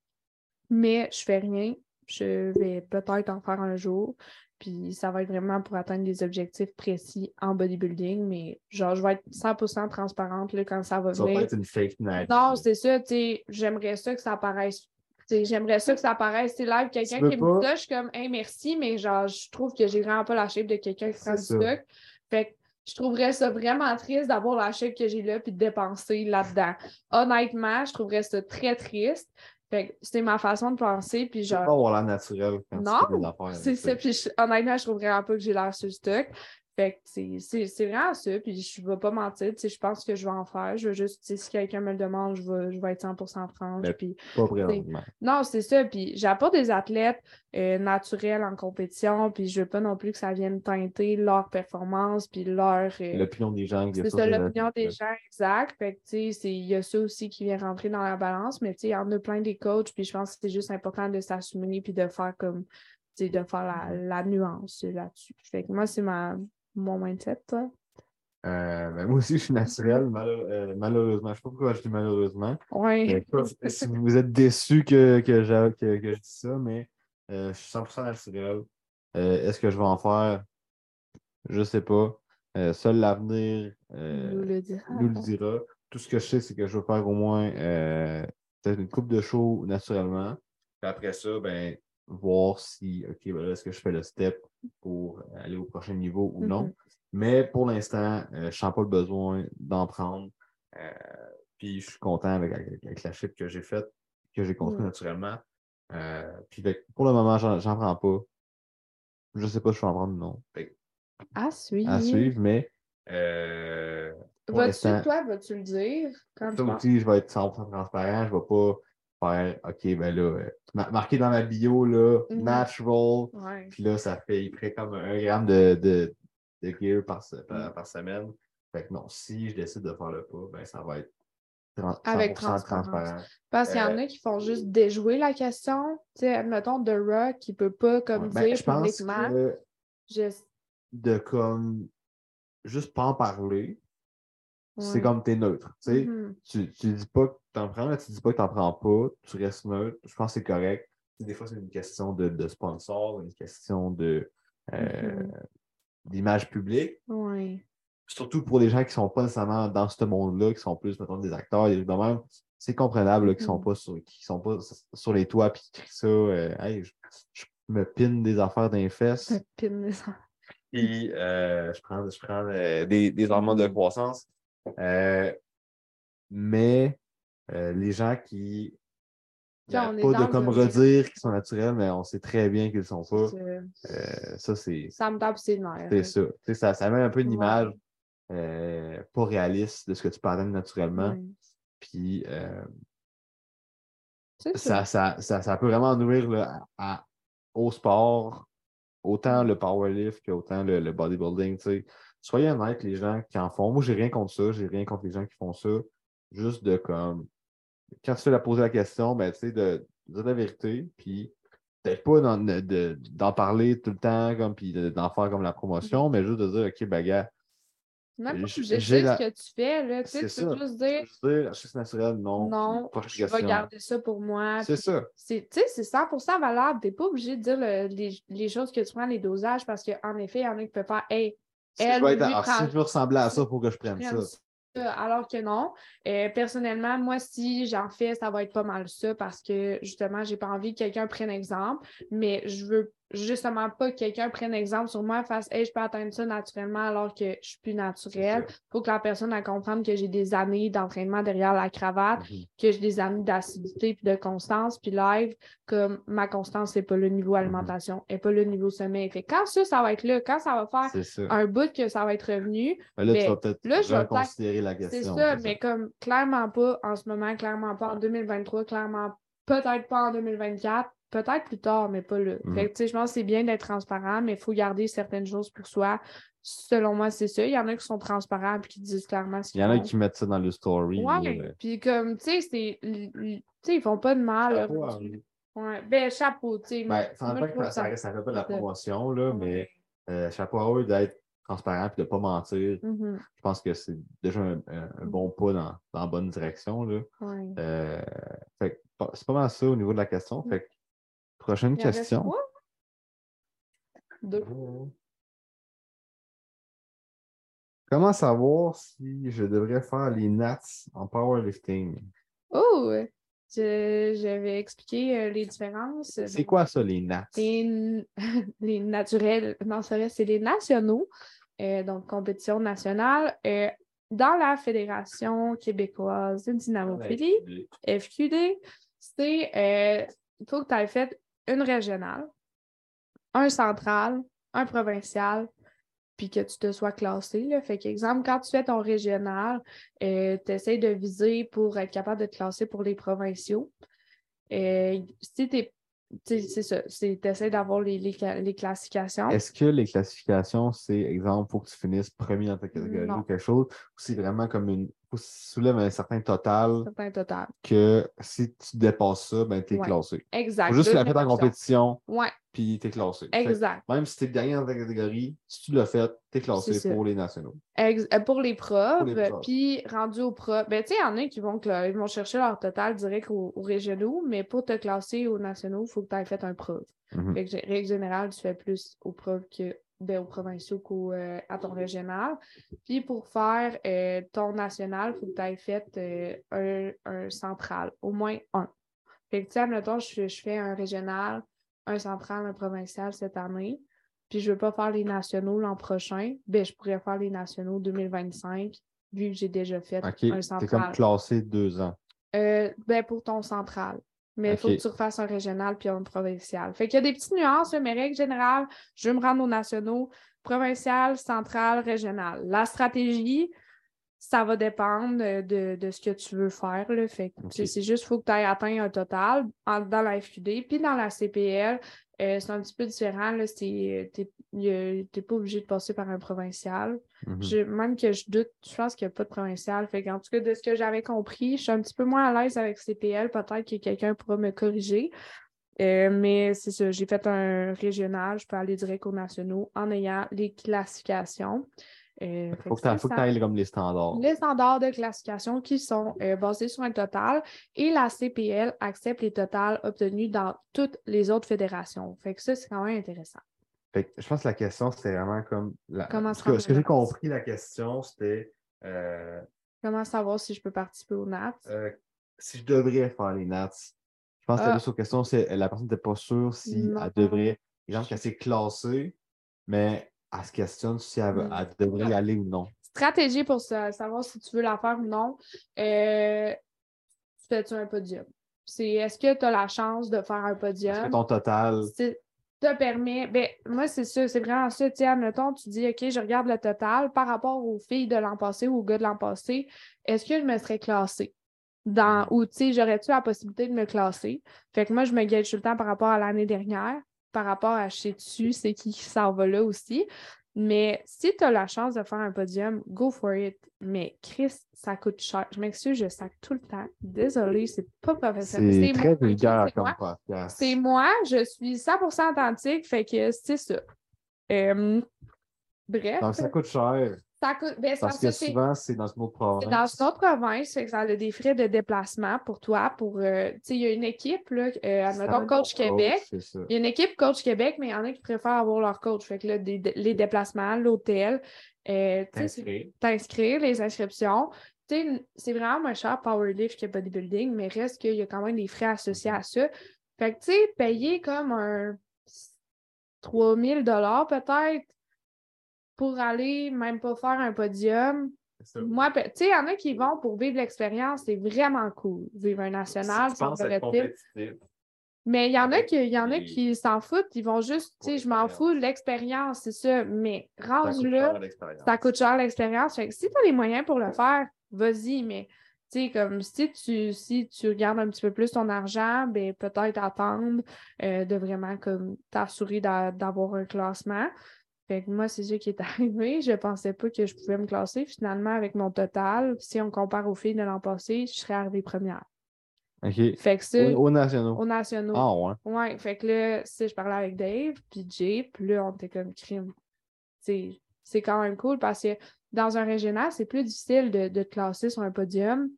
Mais je fais rien. Je vais peut-être en faire un jour. Puis ça va être vraiment pour atteindre des objectifs précis en bodybuilding. Mais genre, je vais être 100% transparente là, quand ça va Ça va pas venir. être une fake night. Non, c'est ça, tu sais, j'aimerais ça que ça apparaisse. Tu sais, J'aimerais ça que ça apparaisse. C'est live, quelqu'un qui me pas- suis comme, hey, merci, mais genre, je trouve que j'ai vraiment pas la shape de quelqu'un qui prend du stock. Fait que je trouverais ça vraiment triste d'avoir la shape que j'ai là puis de dépenser là-dedans. Honnêtement, je trouverais ça très triste. Fait que c'est ma façon de penser, puis genre. pas avoir l'air naturel quand Non, tu fais des affaires. C'est ça. Puis je- honnêtement, je trouve vraiment pas que j'ai l'air sur le stock. Fait que c'est- vraiment ça. Puis je vais pas mentir. Je pense que je vais en faire. Je veux juste, si quelqu'un me le demande, je vais, je vais être 100% franche. Mais- Puis Pas présentement. non, c'est ça. Puis j'apporte des athlètes euh, naturels en compétition. Puis je veux pas non plus que ça vienne teinter leur performance. Puis leur. euh, L'opinion des gens. c'est ça, l'opinion des gens, exact. Fait que, tu sais, il y a ça aussi qui vient rentrer dans la balance, mais tu sais, il y en a plein des coachs, puis je pense que c'est juste important de s'assumer, puis de faire comme, de faire la, la nuance là-dessus. Fait que moi, c'est ma, mon mindset, toi? Euh, ben, moi aussi, je suis naturel, malheure- euh, malheureusement. Je sais pas pourquoi je dis malheureusement. Oui. Pas- si vous êtes déçus que, que, que, que je dis ça, mais euh, je suis 100% naturel. Euh, Est-ce que je vais en faire? Je sais pas. Euh, seul l'avenir euh, nous le dira. nous le dira. Tout ce que je sais, c'est que je vais faire au moins euh, peut-être une coupe de show naturellement. Puis après ça, ben, voir si, OK, ben là, est-ce que je fais le step pour aller au prochain niveau ou non. Mhm. Mais pour l'instant, euh, je ne sens pas le besoin d'en prendre. Euh, puis je suis content avec, avec, avec la chip que j'ai faite, que j'ai construite Mhm. naturellement. Euh, puis fait pour le moment, j'en prends pas. Je sais pas si je vais en prendre ou non. Fait À suivre. à suivre, mais euh, Vas-tu, toi, vas-tu le dire quand ça aussi, je vais être 100% transparent. Je ne vais pas faire OK, ben là, euh, ma- marqué dans ma bio, là, Mhm. natural. Ouais. Puis là, ça fait ferait comme un gramme de, de, de gear par, se- par, par semaine. Fait que non, si je décide de faire le pas, ben ça va être tran- 100% Avec transparence. transparent. Parce qu'il y en Euh, a qui font juste déjouer la question. Tu sais, admettons, The Rock, qui peut pas comme Ouais, ben, dire je pense publiquement. que Je... de comme juste pas en parler, c'est comme t'es neutre. Mhm. tu, tu dis pas que t'en prends, tu dis pas que t'en prends pas, tu restes neutre. Je pense que c'est correct. Des fois, c'est une question de, de sponsor, une question de euh, Mhm. d'image publique. Ouais. surtout pour les gens qui ne sont pas nécessairement dans ce monde-là, qui sont plus, mettons, des acteurs, des trucs de même, c'est comprenable là, qu'ils ne sont, Mhm. pas sur, qui sont pas sur les toits et qui crient ça. euh, Hey, je, je me pine des affaires les fesses. Ça pine les enfants. Puis euh, je prends, je prends euh, des, des hormones de croissance. Euh, mais euh, les gens qui n'arrêtent est pas de comme le- redire qu'ils sont naturels, mais on sait très bien qu'ils ne le sont pas. Euh, ça, c'est Ça me tape ses nerfs. c'est ça. Ça. Ça met un peu une Ouais. image pas réaliste de ce que tu atteindre naturellement. Ouais. Puis ça. ça, ça, peut vraiment nuire là, à- à- au sport, autant le powerlift qu'autant le, le bodybuilding. Soyez honnêtes, les gens qui en font. Moi, j'ai rien contre ça. J'ai rien contre les gens qui font ça. Juste de comme. Quand tu fais la poser la question, ben, tu sais, de, de dire la vérité. Puis peut-être pas d'en de- de- d'en parler tout le temps, comme, puis de- d'en faire comme la promotion, mais juste de dire, OK, ben, gars, Même pas j'ai- la- ce que tu fais. Là. Tu sais, tu peux juste dire je veux dire, la naturelle, non. non, je vais garder ça pour moi. C'est ça. Tu sais, c'est 100% valable. Tu n'es pas obligé de dire le- les, les choses que tu prends, les dosages, parce qu'en effet, il y en a qui peuvent faire Hey, Elle, être- alors, prend- si je veux ressembler à ça, il faut que je prenne prenne ça. Alors que non. Euh, personnellement, moi, si j'en fais, ça va être pas mal ça parce que justement, j'ai pas envie que quelqu'un prenne exemple, mais je veux justement pas que quelqu'un prenne exemple sur moi, fasse Hey, je peux atteindre ça naturellement alors que je suis plus naturelle. Il faut que la personne elle comprenne que j'ai des années d'entraînement derrière la cravate, Mhm. que j'ai des années d'assiduité puis de constance, puis live, comme ma constance, c'est pas le niveau alimentation, et pas le niveau sommeil. Fait quand ça, ça va être là, quand ça va faire ça. un bout que ça va être revenu, Ben là, mais tu vas peut-être là, je vais peut-être- reconsidérer la c'est question. ça, c'est mais comme clairement pas en ce moment, clairement pas en 2023, clairement peut-être pas en 2024, peut-être plus tard, mais pas là. Fait que, tu sais, je pense que c'est bien d'être transparent, mais il faut garder certaines choses pour soi. Selon moi, c'est ça. Il y en a qui sont transparents et qui disent clairement ce Il qu'ils y en a qui mettent ça dans le story. Ouais, puis comme, tu sais, c'est... l- l- Tu sais, ils font pas de mal. là, Chapeau à rendu- eux. Ouais. Ben, chapeau, tu sais. Ben, ça, ça fait pas de la promotion, là, mais euh, chapeau à eux d'être transparent et de ne pas mentir. Mhm, Je pense que c'est déjà un, bon pas dans, dans la bonne direction. Là. ouais. Euh, fait que, bon, c'est pas mal ça au niveau de la question. Fait que, prochaine Il en reste question. Deux. Comment savoir si je devrais faire les nats en powerlifting? Oh! Je, je vais expliquer euh, les différences. C'est quoi ça, les nats? Les, les naturels, non, c'est les nationaux, euh, donc compétition nationale, euh, dans la Fédération québécoise de dynamophilie, FQD, c'est euh, il faut que tu aies fait une régionale, un central, un provincial, puis que tu te sois classé. Là. Fait qu'exemple, quand tu fais ton régional, tu essaies de viser pour être capable de te classer pour les provinciaux. Euh, si tu c'est ça, tu essaies d'avoir les, les, ca- les classifications. Est-ce que les classifications, c'est exemple, faut que tu finisses premier dans ta catégorie ou quelque chose, ou c'est vraiment comme une. Soulèves un certain total Certain total. que si tu dépasses ça, ben tu es Ouais. classé. Exact. Faut juste que tu l'as fait en compétition, Ouais, puis tu es classé. Fait exact. même si tu es dernier dans ta catégorie, si tu l'as fait, tu es classé pour les nationaux. Ex- euh, pour les profs, puis rendu aux profs, ben, tu sais, il y en a qui vont, ils vont chercher leur total direct aux, aux régionaux, mais pour te classer aux nationaux, il faut que tu aies fait un prof. Mhm. Fait que, gé- règle générale, tu fais plus aux profs que ben, aux provinciaux qu'à ton régional. Puis pour faire euh, ton national, il faut que tu aies fait euh, un, un central, au moins un. Fait que, tu sais, admettons, je, je fais un régional, un central, un provincial cette année, puis je ne veux pas faire les nationaux l'an prochain, ben, je pourrais faire les nationaux 2025, vu que j'ai déjà fait un central. es comme classé deux ans. Euh, ben, pour ton central. Mais il faut que tu refasses un régional puis un provincial. Fait qu'il y a des petites nuances, mais règle générale, je veux me rendre aux nationaux, provincial, central, régional. La stratégie, ça va dépendre de, de ce que tu veux faire. Là. Fait C'est juste qu'il faut que tu aies atteint un total en- dans la FQD. Puis dans la CPL, euh, c'est un petit peu différent. Tu n'es pas obligé de passer par un provincial. Mhm. Je- même que je doute, je pense qu'il n'y a pas de provincial. Fait en tout cas, de ce que j'avais compris, je suis un petit peu moins à l'aise avec CPL. Peut-être que quelqu'un pourra me corriger. Euh, mais c'est ça, j'ai fait un régional, je peux aller direct aux nationaux en ayant les classifications. Euh, fait Faut que tu c'est ailles comme les standards. Les standards de classification qui sont euh, basés sur un total et la CPL accepte les totals obtenus dans toutes les autres fédérations. Fait que ça, c'est quand même intéressant. Fait que je pense que la question, c'était vraiment comme. La... Comment ce que, rendre ce que j'ai nats? compris, la question, c'était euh, Comment savoir si je peux participer aux NAT? euh, si je devrais faire les nats. Je pense que Ah. la seule question, c'est la personne n'était pas sûre si Non. elle devrait. Exemple, qu'elle s'est classée, mais elle se questionne si elle, Mm. elle devrait y aller ou non. stratégie pour sa- savoir si tu veux la faire ou non, euh, fais-tu un podium? C'est est-ce que tu as la chance de faire un Parce que podium? ton total? Te permet, ben, moi, c'est ça, c'est vraiment ça. Tu admettons, tu dis, OK, je regarde le total par rapport aux filles de l'an passé ou aux gars de l'an passé, est-ce que je me serais classée? Dans, ou, tu sais, j'aurais-tu la possibilité de me classer? Fait que moi, je me gage tout le temps par rapport à l'année dernière, par rapport à chez dessus, c'est qui s'en va là aussi. Mais si tu as la chance de faire un podium, go for it. Mais Chris, ça coûte cher. Je m'excuse, je sac tout le temps. Désolée, c'est pas professionnel. C'est très moi, vulgaire moi. comme podcast. C'est moi, je suis 100% authentique, fait que c'est ça. Euh, bref, Donc, ça coûte cher. Ça coûte. ben, c'est Parce parce que souvent, c'est dans une autre province. c'est dans une autre province, fait que ça a des frais de déplacement pour toi. Pour, euh, tu sais, il y a une équipe, là, euh, admettons, Coach Québec. Il y a une équipe Coach Québec, mais il y en a qui préfèrent avoir leur coach. Fait que là, des- les déplacements, l'hôtel, Euh, T'inscrire. les inscriptions. Tu sais, c'est vraiment moins cher powerlift que bodybuilding, mais reste qu'il y a quand même des frais associés à ça. Fait que, tu sais, payer comme un 3000 dollars peut-être pour aller même pas faire un podium. Moi, tu sais, il y en a qui vont pour vivre l'expérience, c'est vraiment cool. Vivre un national, si compétitif, Mais il y en a qui, y en a qui s'en foutent, ils vont juste, tu sais, je m'en fous de l'expérience, c'est ça. Mais là, l'expérience. ça coûte cher l'expérience. Fait que si tu as les moyens pour le faire, vas-y. Mais tu sais, comme si tu, si tu regardes un petit peu plus ton argent, ben peut-être attendre euh, de vraiment comme t'assurer d'a- d'avoir un classement. Fait que moi, c'est ça qui est arrivé. Je pensais pas que je pouvais me classer. Finalement, avec mon total, si on compare aux filles de l'an passé, je serais arrivée première. OK. Fait que ça, Au, au nationaux. aux nationaux. Ah ouais. Ouais, fait que là, sais, je parlais avec Dave, puis Jay, puis là, on était comme crime. C'est c'est quand même cool parce que dans un régional, c'est plus difficile de, de te classer sur un podium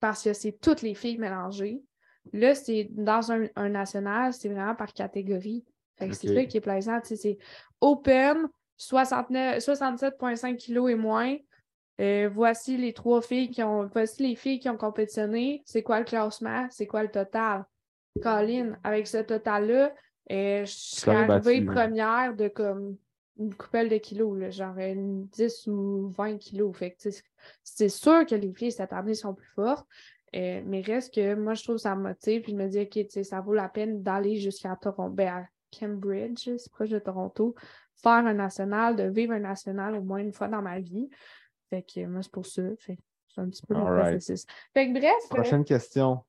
parce que c'est toutes les filles mélangées. Là, c'est dans un, un national, c'est vraiment par catégorie. C'est ça qui est plaisant. C'est open, 69 67,5 kilos et moins. Euh, voici les trois filles qui ont. Voici les filles qui ont compétitionné. C'est quoi le classement? C'est quoi le total? Colin, avec ce total-là, euh, je battu, arrivée là. première de comme une coupelle de kilos, là, genre une 10 ou 20 kilos. Fait c'est sûr que les filles cette année sont plus fortes. euh, mais reste que moi, je trouve que ça me motive. Puis je me dis, OK, ça vaut la peine d'aller jusqu'à Toronto, ben, Cambridge, c'est proche de Toronto, faire un national, de vivre un national au moins une fois dans ma vie. Fait que moi, c'est pour ça. Fait c'est un petit peu mon processus. Fait que bref, euh, Prochaine question.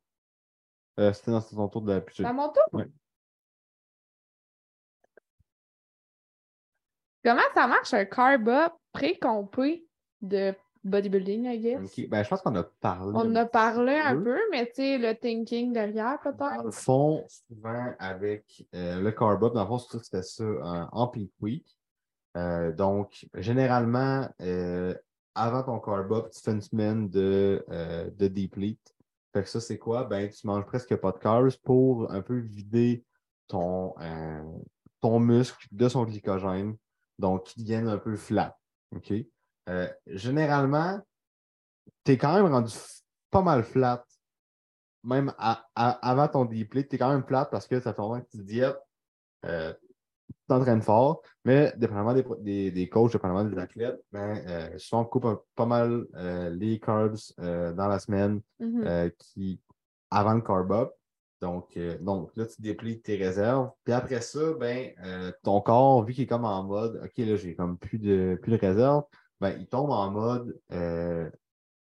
Euh, C'était dans ton tour de la à mon tour? Ouais. Comment ça marche un carb up pré-compé de bodybuilding, I guess? Ben, je pense qu'on a parlé. On a parlé un peu. peu, mais tu sais, le thinking derrière, Dans peut-être. le fond, souvent avec euh, le carb up, dans le fond, fais ça en, en peak week. Euh, donc, généralement, euh, avant ton carb up, tu fais une semaine de, de deplete. Fait que ça, c'est quoi? Ben, tu manges presque pas de carbs pour un peu vider ton, ton muscle de son glycogène. Donc, qui devienne un peu flat. OK? Euh, généralement, tu es quand même rendu pas mal flat même à- à- avant ton deplete, tu es quand même plate parce que ça fait longtemps que tu diètes, euh, tu t'entraînes fort, mais dépendamment des, des, des coachs, dépendamment des athlètes, ben, euh, souvent on coupe un- pas mal euh, les carbs euh, dans la semaine Mhm. euh, qui, avant le carb up. Donc, euh, donc là, tu déplies tes réserves. Puis après ça, ben, euh, ton corps, vu qu'il est comme en mode OK, là, j'ai comme plus de plus de réserves, ben, il tombe en mode euh,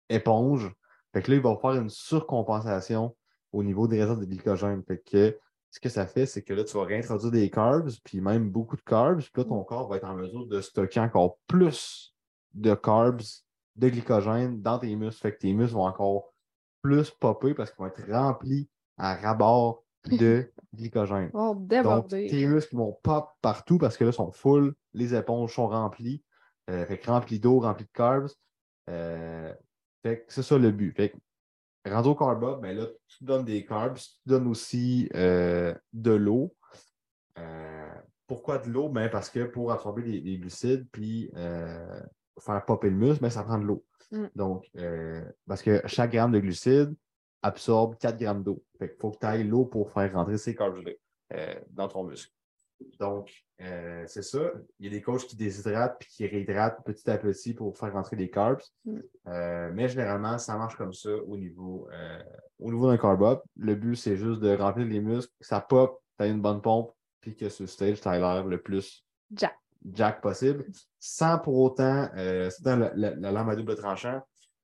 éponge. Fait que là, il va faire une surcompensation au niveau des réserves de glycogène. Fait que ce que ça fait, c'est que là, tu vas réintroduire des carbs, puis même beaucoup de carbs, puis là, ton corps va être en mesure de stocker encore plus de carbs, de glycogène dans tes muscles. Fait que tes muscles vont encore plus popper parce qu'ils vont être remplis à rabord de glycogène. Bon, Donc, tes muscles vont pop partout parce que là, ils sont full, les éponges sont remplies. Euh, fait que remplis d'eau, remplis de carbs. Euh, fait que c'est ça le but. Fait que rendu au carb up, ben là, tu donnes des carbs, tu donnes aussi euh, de l'eau. Pourquoi de l'eau? Ben parce que pour absorber les, les glucides puis faire popper le muscle, ben, ça prend de l'eau. Mm. Donc, parce que chaque gramme de glucides absorbe 4 grammes d'eau. Fait qu'il faut que tu ailles l'eau pour faire rentrer ces carbs-là dans ton muscle. Donc, euh, c'est ça. Il y a des coachs qui déshydratent puis qui réhydratent petit à petit pour faire rentrer des carbs. Mm. Euh, mais généralement, ça marche comme ça au niveau, euh, au niveau d'un carb up. Le but, c'est juste de remplir les muscles, que ça pop, tu as une bonne pompe, puis que le stage, tu l'air le plus Jack. jack possible, sans pour autant, c'est dans la, la- la lame à double tranchant,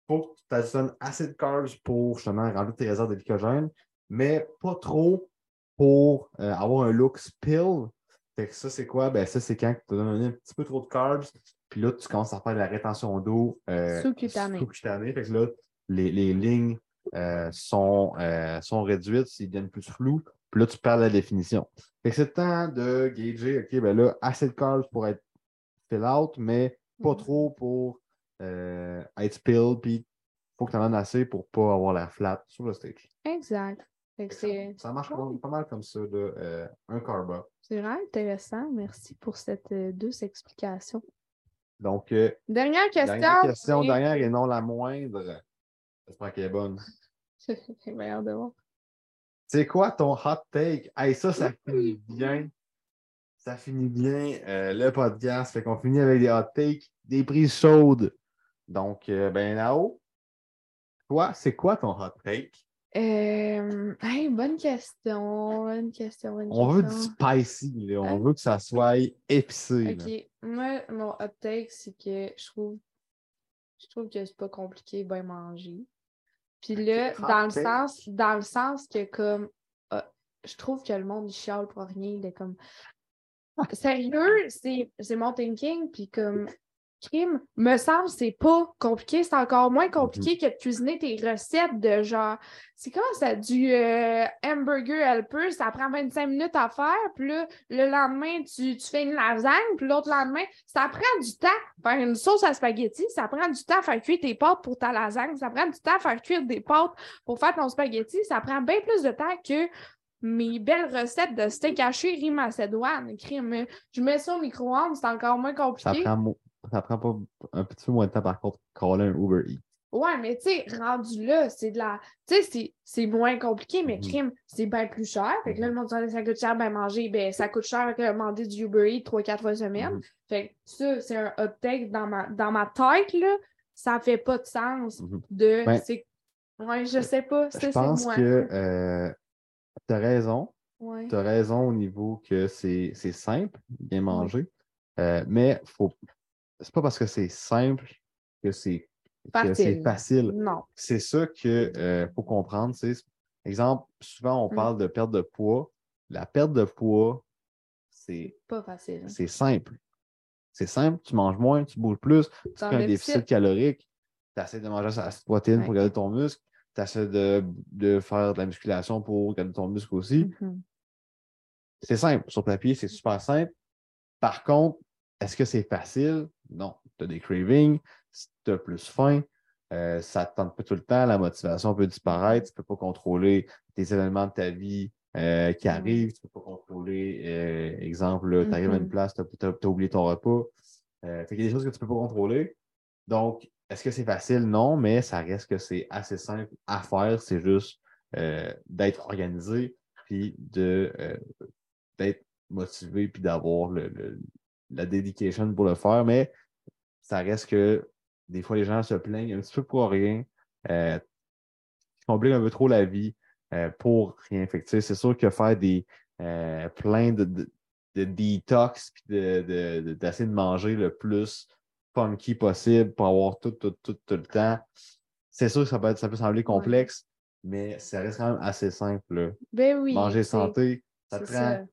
faut que tu additionnes assez de carbs pour justement remplir tes réserves de glycogène, mais pas trop pour avoir un look spill. Fait que ça, c'est quoi? Ben, ça, c'est quand tu as donné un petit peu trop de carbs, puis là, tu commences à faire de la rétention d'eau euh, Sous-cutanée. sous-cutanée. Fait que là, les, les lignes euh, sont, euh, sont réduites, ils deviennent plus flous, puis là, tu perds la définition. Fait que c'est le temps de gager, OK, ben là, assez de carbs pour être fill out, mais pas Mhm. trop pour euh, être spill, puis faut que tu en donnes assez pour pas avoir la flat sur le stage. Exact. Fait que c'est Ça marche pas, pas mal comme ça, là, euh, un carb up. c'est vraiment intéressant. Merci pour cette euh, douce explication. Donc, euh, Dernière question. dernière question, c'est- dernière et non la moindre. J'espère qu'elle est bonne. Bien hâte de voir. C'est quoi ton hot take? Hey, ça, ça finit bien. Ça finit bien euh, le podcast. Fait qu'on finit avec des hot takes, des prises chaudes. Donc, euh, ben, Nao, toi, c'est quoi ton hot take? Euh, hey, bonne question. Bonne question. Bonne On veut du spicy, là. On Hein? veut que ça soit épicé. là. Ok, moi, mon hot take, c'est que je trouve, je trouve que c'est pas compliqué bien manger. Puis là, dans le sens, dans le sens que comme euh, je trouve que le monde il chiale pour rien, il est comme sérieux, c'est c'est mon thinking, puis comme crime, me semble c'est pas compliqué, c'est encore moins compliqué que de cuisiner tes recettes de genre c'est comment ça du euh, hamburger helper, ça prend 25 minutes à faire, puis là, le lendemain, tu, tu fais une lasagne, puis l'autre lendemain, ça prend du temps. Faire une sauce à spaghetti, ça prend du temps à faire cuire tes pâtes pour ta lasagne, ça prend du temps à faire cuire des pâtes pour faire ton spaghetti, ça prend bien plus de temps que mes belles recettes de steak haché riz macédoine. Crime. Je mets ça au micro-ondes, c'est encore moins Ça compliqué. prend, ça prend pas un petit peu moins de temps, par contre, caller un Uber Eats. Ouais, mais tu sais, rendu là, c'est de la. Tu sais, c'est- moins compliqué, mais Mhm. crime, c'est bien plus cher. Fait que là, le monde dit, Ah, ça coûte cher, ben manger, ben ça coûte cher que demander du Uber Eats 3-4 fois semaine. Mhm. Fait que ça, c'est un hot take dans ma, dans ma tête, là. Ça fait pas de sens Mhm. de. Ben. Ouais, je sais pas. Je pense moi. que tu as raison. Ouais. Tu as raison au niveau que c'est c'est simple, bien manger. Euh, mais faut... c'est pas parce que c'est simple que c'est que Facile. facile. Non. C'est ça qu'il faut comprendre. c'est- Exemple, souvent on Mm. parle de perte de poids. La perte de poids, c'est Pas facile. c'est simple. C'est simple, tu manges moins, tu bouges plus, tu fais un déficit déficit. calorique, tu essaies de manger assez de protéines pour garder ton muscle, tu essaies de, de faire de la musculation pour garder ton muscle aussi. Mhm. C'est simple. Sur papier, c'est super simple. Par contre, est-ce que c'est facile? Non. Tu as des cravings, tu as plus faim, euh, ça ne te tente pas tout le temps, la motivation peut disparaître, tu ne peux pas contrôler des événements de ta vie euh, qui Ouais. arrivent, tu ne peux pas contrôler, euh, exemple, tu arrives à une Mhm. place, tu as, oublié ton repas. Fait qu'il y a des choses que tu ne peux pas contrôler. Donc, est-ce que c'est facile? Non, mais ça reste que c'est assez simple à faire. C'est juste d'être organisé puis d'être motivé puis d'avoir le, le- la dedication pour le faire. Mais ça reste que des fois, les gens se plaignent un petit peu pour rien. Euh, ils compliquent un peu trop la vie euh, pour rien. C'est sûr que faire des euh, plein de, de, de detox puis de, de- de- d'essayer de manger le plus funky possible pour avoir tout, tout, tout, tout le temps. C'est sûr que ça peut, être- ça peut sembler complexe, mais ça reste quand même assez simple. Ben oui. Manger santé, ça te.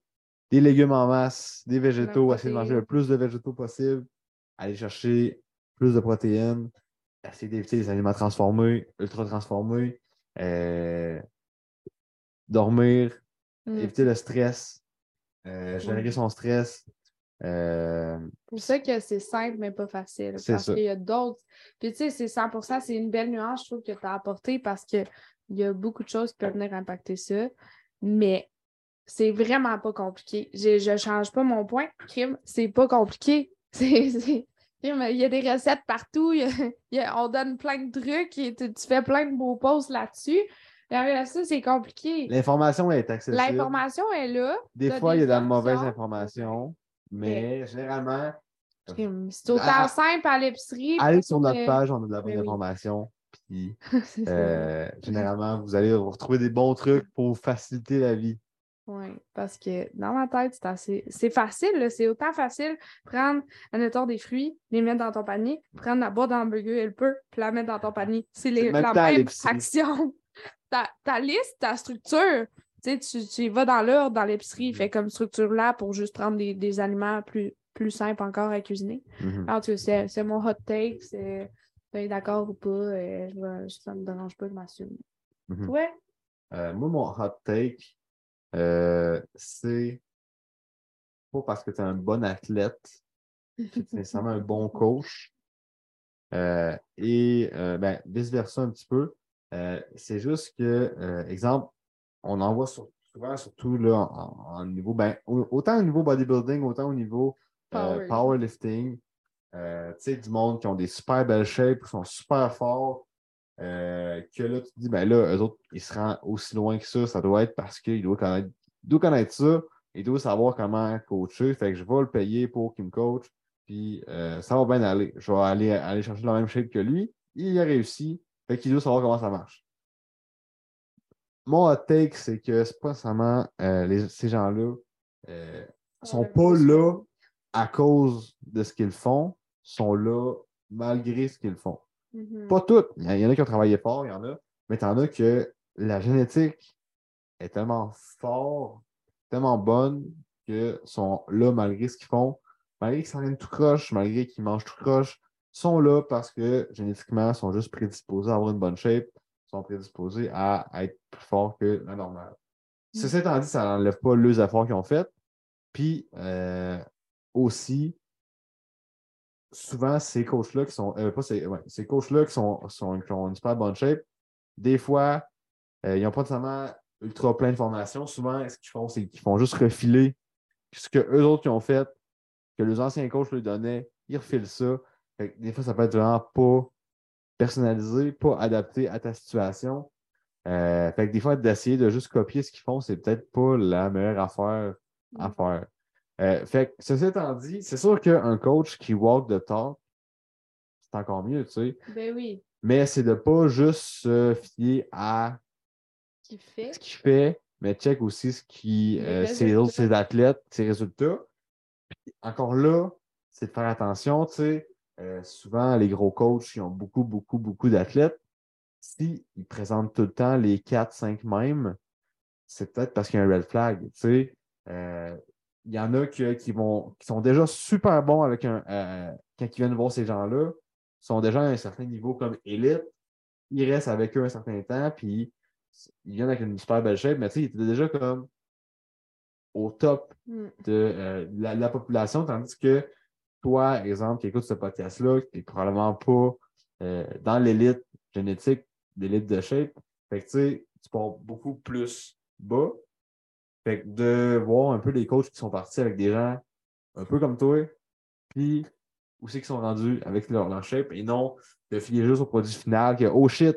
Des légumes en masse, des végétaux, essayer de manger le plus de végétaux possible, aller chercher plus de protéines, essayer d'éviter les aliments transformés, ultra transformés, euh, dormir, Mm. éviter le stress, euh, générer son stress. euh, C'est pour ça que c'est simple, mais pas facile. Parce qu'il y a d'autres. Puis tu sais, c'est 100% c'est une belle nuance, je trouve, que tu as apporté parce qu'il y a beaucoup de choses qui peuvent venir impacter ça. Mais c'est vraiment pas compliqué. Je, je change pas mon point. Crime, c'est pas compliqué. C'est. Il y a des recettes partout. il y a- il y a- on donne plein de trucs et tu, tu fais plein de beaux posts là-dessus. Derrière ça, c'est compliqué. L'information est accessible. L'information est là. Des fois, il y a de la mauvaise information, mais généralement, C'est autant Ah, simple à l'épicerie. allez sur notre page, on a de la bonne oui. information. Puis, euh, généralement, vous allez retrouver des bons trucs pour vous faciliter la vie. Oui, parce que dans ma tête, c'est assez. C'est facile, c'est autant facile prendre, admettons, des fruits, les mettre dans ton panier, prendre la boîte d'hamburger helper, puis la mettre dans ton panier. C'est les- le la même action. Ta, ta liste, ta structure, tu tu, y vas dans l'ordre dans l'épicerie, Mhm. fait comme structure là pour juste prendre des, des aliments plus, plus simples encore à cuisiner. Tout cas, c'est mon hot take, c'est d'accord ou pas, euh, je ça me dérange pas, je m'assume. Mhm. Ouais. Euh, moi, mon hot take, euh, c'est pas parce que tu es un bon athlète, que tu es nécessairement un bon coach. Euh, et euh, ben, vice-versa un petit peu. C'est juste que, exemple, on en voit sur- souvent, surtout là, en, en niveau, ben, au- autant au niveau bodybuilding, autant au niveau Powerlifting. tu sais, du monde qui ont des super belles shapes, qui sont super forts, euh, que là, tu te dis, ben là, eux autres, ils se rendent aussi loin que ça, ça doit être parce qu'il doit connaître, doit connaître ça, il doit savoir comment coacher, fait que je vais le payer pour qu'il me coach, puis euh, ça va bien aller. Je vais aller, aller chercher la même shape que lui, il a réussi, fait qu'il doit savoir comment ça marche. Mon hot take, c'est que c'est pas nécessairement euh, les- ces gens-là euh, sont pas là à cause de ce qu'ils font, sont là malgré ce qu'ils font. Mhm. Pas toutes. Il y en- il y en a qui ont travaillé fort, il y en a, mais t'en as que la génétique est tellement forte, tellement bonne, que sont là malgré ce qu'ils font, malgré qu'ils s'entraînent tout croche, malgré qu'ils mangent tout croche, sont là parce que génétiquement, sont juste prédisposés à avoir une bonne shape, sont prédisposés à être plus forts que la normale. Ceci étant dit, ça n'enlève pas les efforts qu'ils ont fait. Puis euh, aussi, souvent, ces coachs-là qui sont. euh, pas ces, ouais, ces coachs-là qui, sont, sont- qui ont une super bonne shape, des fois, euh, ils n'ont pas nécessairement ultra plein de formations. Souvent, ce qu'ils font, c'est qu'ils font juste refiler ce que eux autres qui ont fait, que les anciens coachs leur donnaient, ils refilent ça. Fait que des fois, ça peut être vraiment pas personnalisé, pas adapté à ta situation. Euh, fait que des fois, d'essayer de juste copier ce qu'ils font, c'est peut-être pas la meilleure affaire à Mm. faire. Euh, fait que, ceci étant dit, c'est sûr qu'un coach qui walk the talk, c'est encore mieux, tu sais. Ben oui. Mais c'est de pas juste se fier à fait. ce qu'il fait, mais check aussi ce qui, euh, ses, autres, ses athlètes, ses résultats. Puis encore là, c'est de faire attention, tu sais. euh, souvent, les gros coachs qui ont beaucoup, beaucoup, beaucoup d'athlètes, s'ils présentent tout le temps les 4-5 mêmes, c'est peut-être parce qu'il y a un red flag, tu sais. Euh, Il y en a que- qui, vont, qui sont déjà super bons avec un. euh, quand ils viennent voir ces gens-là, sont déjà à un certain niveau comme élite. Ils restent avec eux un certain temps, puis ils viennent avec une super belle shape, mais tu sais, ils étaient déjà comme au top Mm. de euh, la, la population, tandis que toi, exemple, qui écoutes ce podcast-là, qui n'est probablement pas euh, dans l'élite génétique, l'élite de shape, fait que tu sais, tu pars beaucoup plus bas. Fait que de voir un peu les coachs qui sont partis avec des gens un peu comme toi, puis où c'est qu'ils sont rendus avec leur, leur shape, et non de filer juste au produit final que oh shit,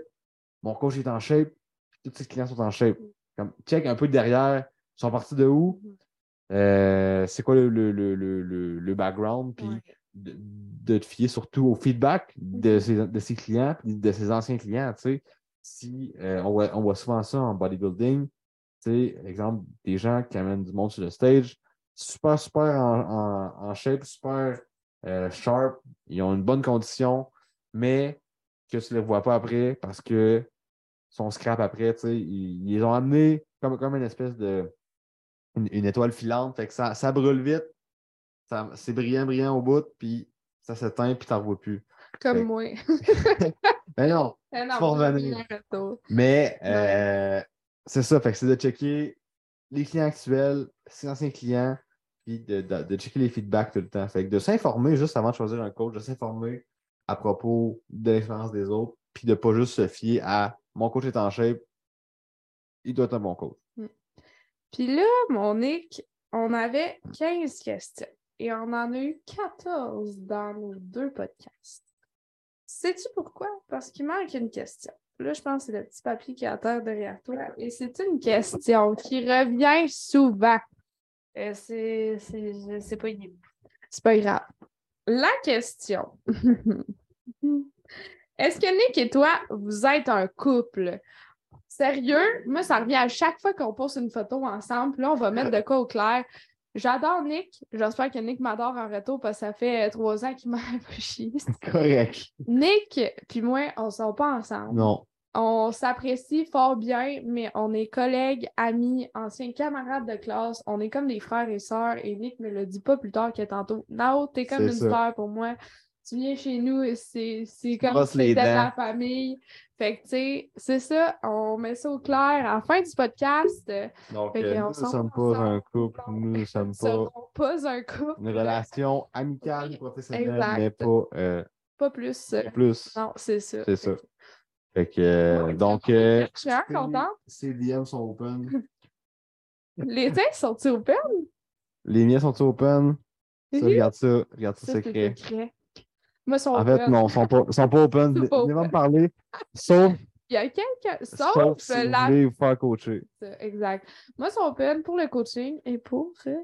mon coach est en shape, tous ses clients sont en shape. Comme, check un peu derrière, ils sont partis de où? Euh, c'est quoi le, le, le, le, background, puis Ouais. de, de te fier surtout au feedback de Mhm. ses, de ses clients, puis de ses anciens clients. tu sais. Si euh, on, voit, on voit souvent ça en bodybuilding, tu sais, exemple, des gens qui amènent du monde sur le stage, super, super en, en, en shape, super euh, sharp, ils ont une bonne condition, mais que tu ne les vois pas après parce que sont scrap après, tu sais, ils, ils les ont amenés comme, comme une espèce de une, une étoile filante, fait que ça, ça brûle vite, ça- c'est brillant, brillant au bout, puis ça s'éteint, puis tu n'en revois plus. Comme Fait- moi. Mais non, Eh non, revenir. mais euh, c'est ça, fait que c'est de checker les clients actuels, ses anciens clients, puis de, de- checker les feedbacks tout le temps. Fait que de s'informer juste avant de choisir un coach, de s'informer à propos de l'expérience des autres, puis de pas juste se fier à mon coach est en shape, il doit être un bon coach. Puis là, mon Nick, on avait 15 questions et on en a eu 14 dans nos deux podcasts. Sais-tu pourquoi? Parce qu'il manque une question. Là, je pense que c'est le petit papier qui est à terre derrière toi. Et c'est une question qui revient souvent. Euh, c'est, c'est, je sais pas, c'est pas grave. La question. Est-ce que Nick et toi, vous êtes un couple? Sérieux, moi, ça revient à chaque fois qu'on pose une photo ensemble. Puis là, on va mettre de quoi au clair. J'adore Nick. J'espère que Nick m'adore en retour parce que ça fait euh, trois ans qu'il m'a chier. Correct. Nick puis moi, on ne sort pas ensemble. Non. On s'apprécie fort bien, mais on est collègues, amis, anciens camarades de classe. On est comme des frères et sœurs. Et Nick me l'a dit pas plus tard que tantôt. Nao, t'es comme une sœur pour moi. Tu viens chez nous, et c'est c'est comme si c'était ta famille. Fait que, tu sais, c'est ça. On met ça au clair à la fin du podcast. Donc, euh, nous ne sommes pas un couple, nous ne sommes Nous pas serons pas un couple. une relation amicale, professionnelle, exact. mais pas euh, Pas plus. euh, plus. Non, c'est ça. C'est ça. Fait que- euh, donc, euh, Je suis vraiment contente. Ces DM sont open. Les tiens sont-ils open? Les miens sont open? Ça, regarde ça. Regarde ça, Ça, c'est secret. secret. Moi, son En fait, non, ils sont pas, ils sont pas open. Ils sont pas Venez open. me parler. Sauf, Il y a quelqu'un. Sauf, sauf si vous la. voulez vous faire coacher. Exact. Moi, son open pour le coaching et pour. euh,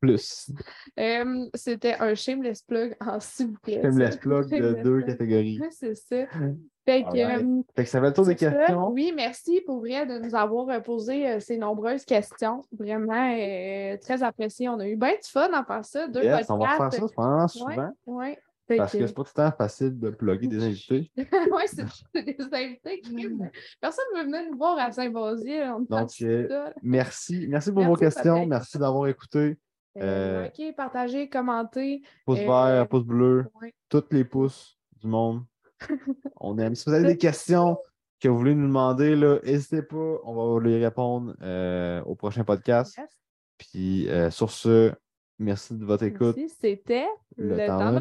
Plus. euh, C'était un shameless plug en s'il vous plaît. Shameless plug de Shameless deux plug. catégories. C'est ça. Fait que, euh, Fait que ça le tour des ça, questions. Oui, merci pour vrai de nous avoir euh, posé euh, ces nombreuses questions. Vraiment euh, très apprécié. On a eu bien du fun à faire ça. Deux Yes, on va podcasts. ça vraiment souvent. Ouais. Fait Parce que que- c'est pas tout le temps facile de plugger des invités. ouais, c'est des invités. qui- Personne ne veut venir nous voir à Saint-Basile. On Donc. Merci. Merci pour Merci, vos questions. Patrick. Merci d'avoir écouté. Euh, likez, partagez, commentez. Pouce vert, pouce bleu, Ouais. tous les pouces du monde. On aime. Si vous avez des questions que vous voulez nous demander, n'hésitez pas. On va vous les répondre euh, au prochain podcast. Yes. Puis euh, sur ce, merci de votre écoute. Merci. C'était Le le, temps d'un.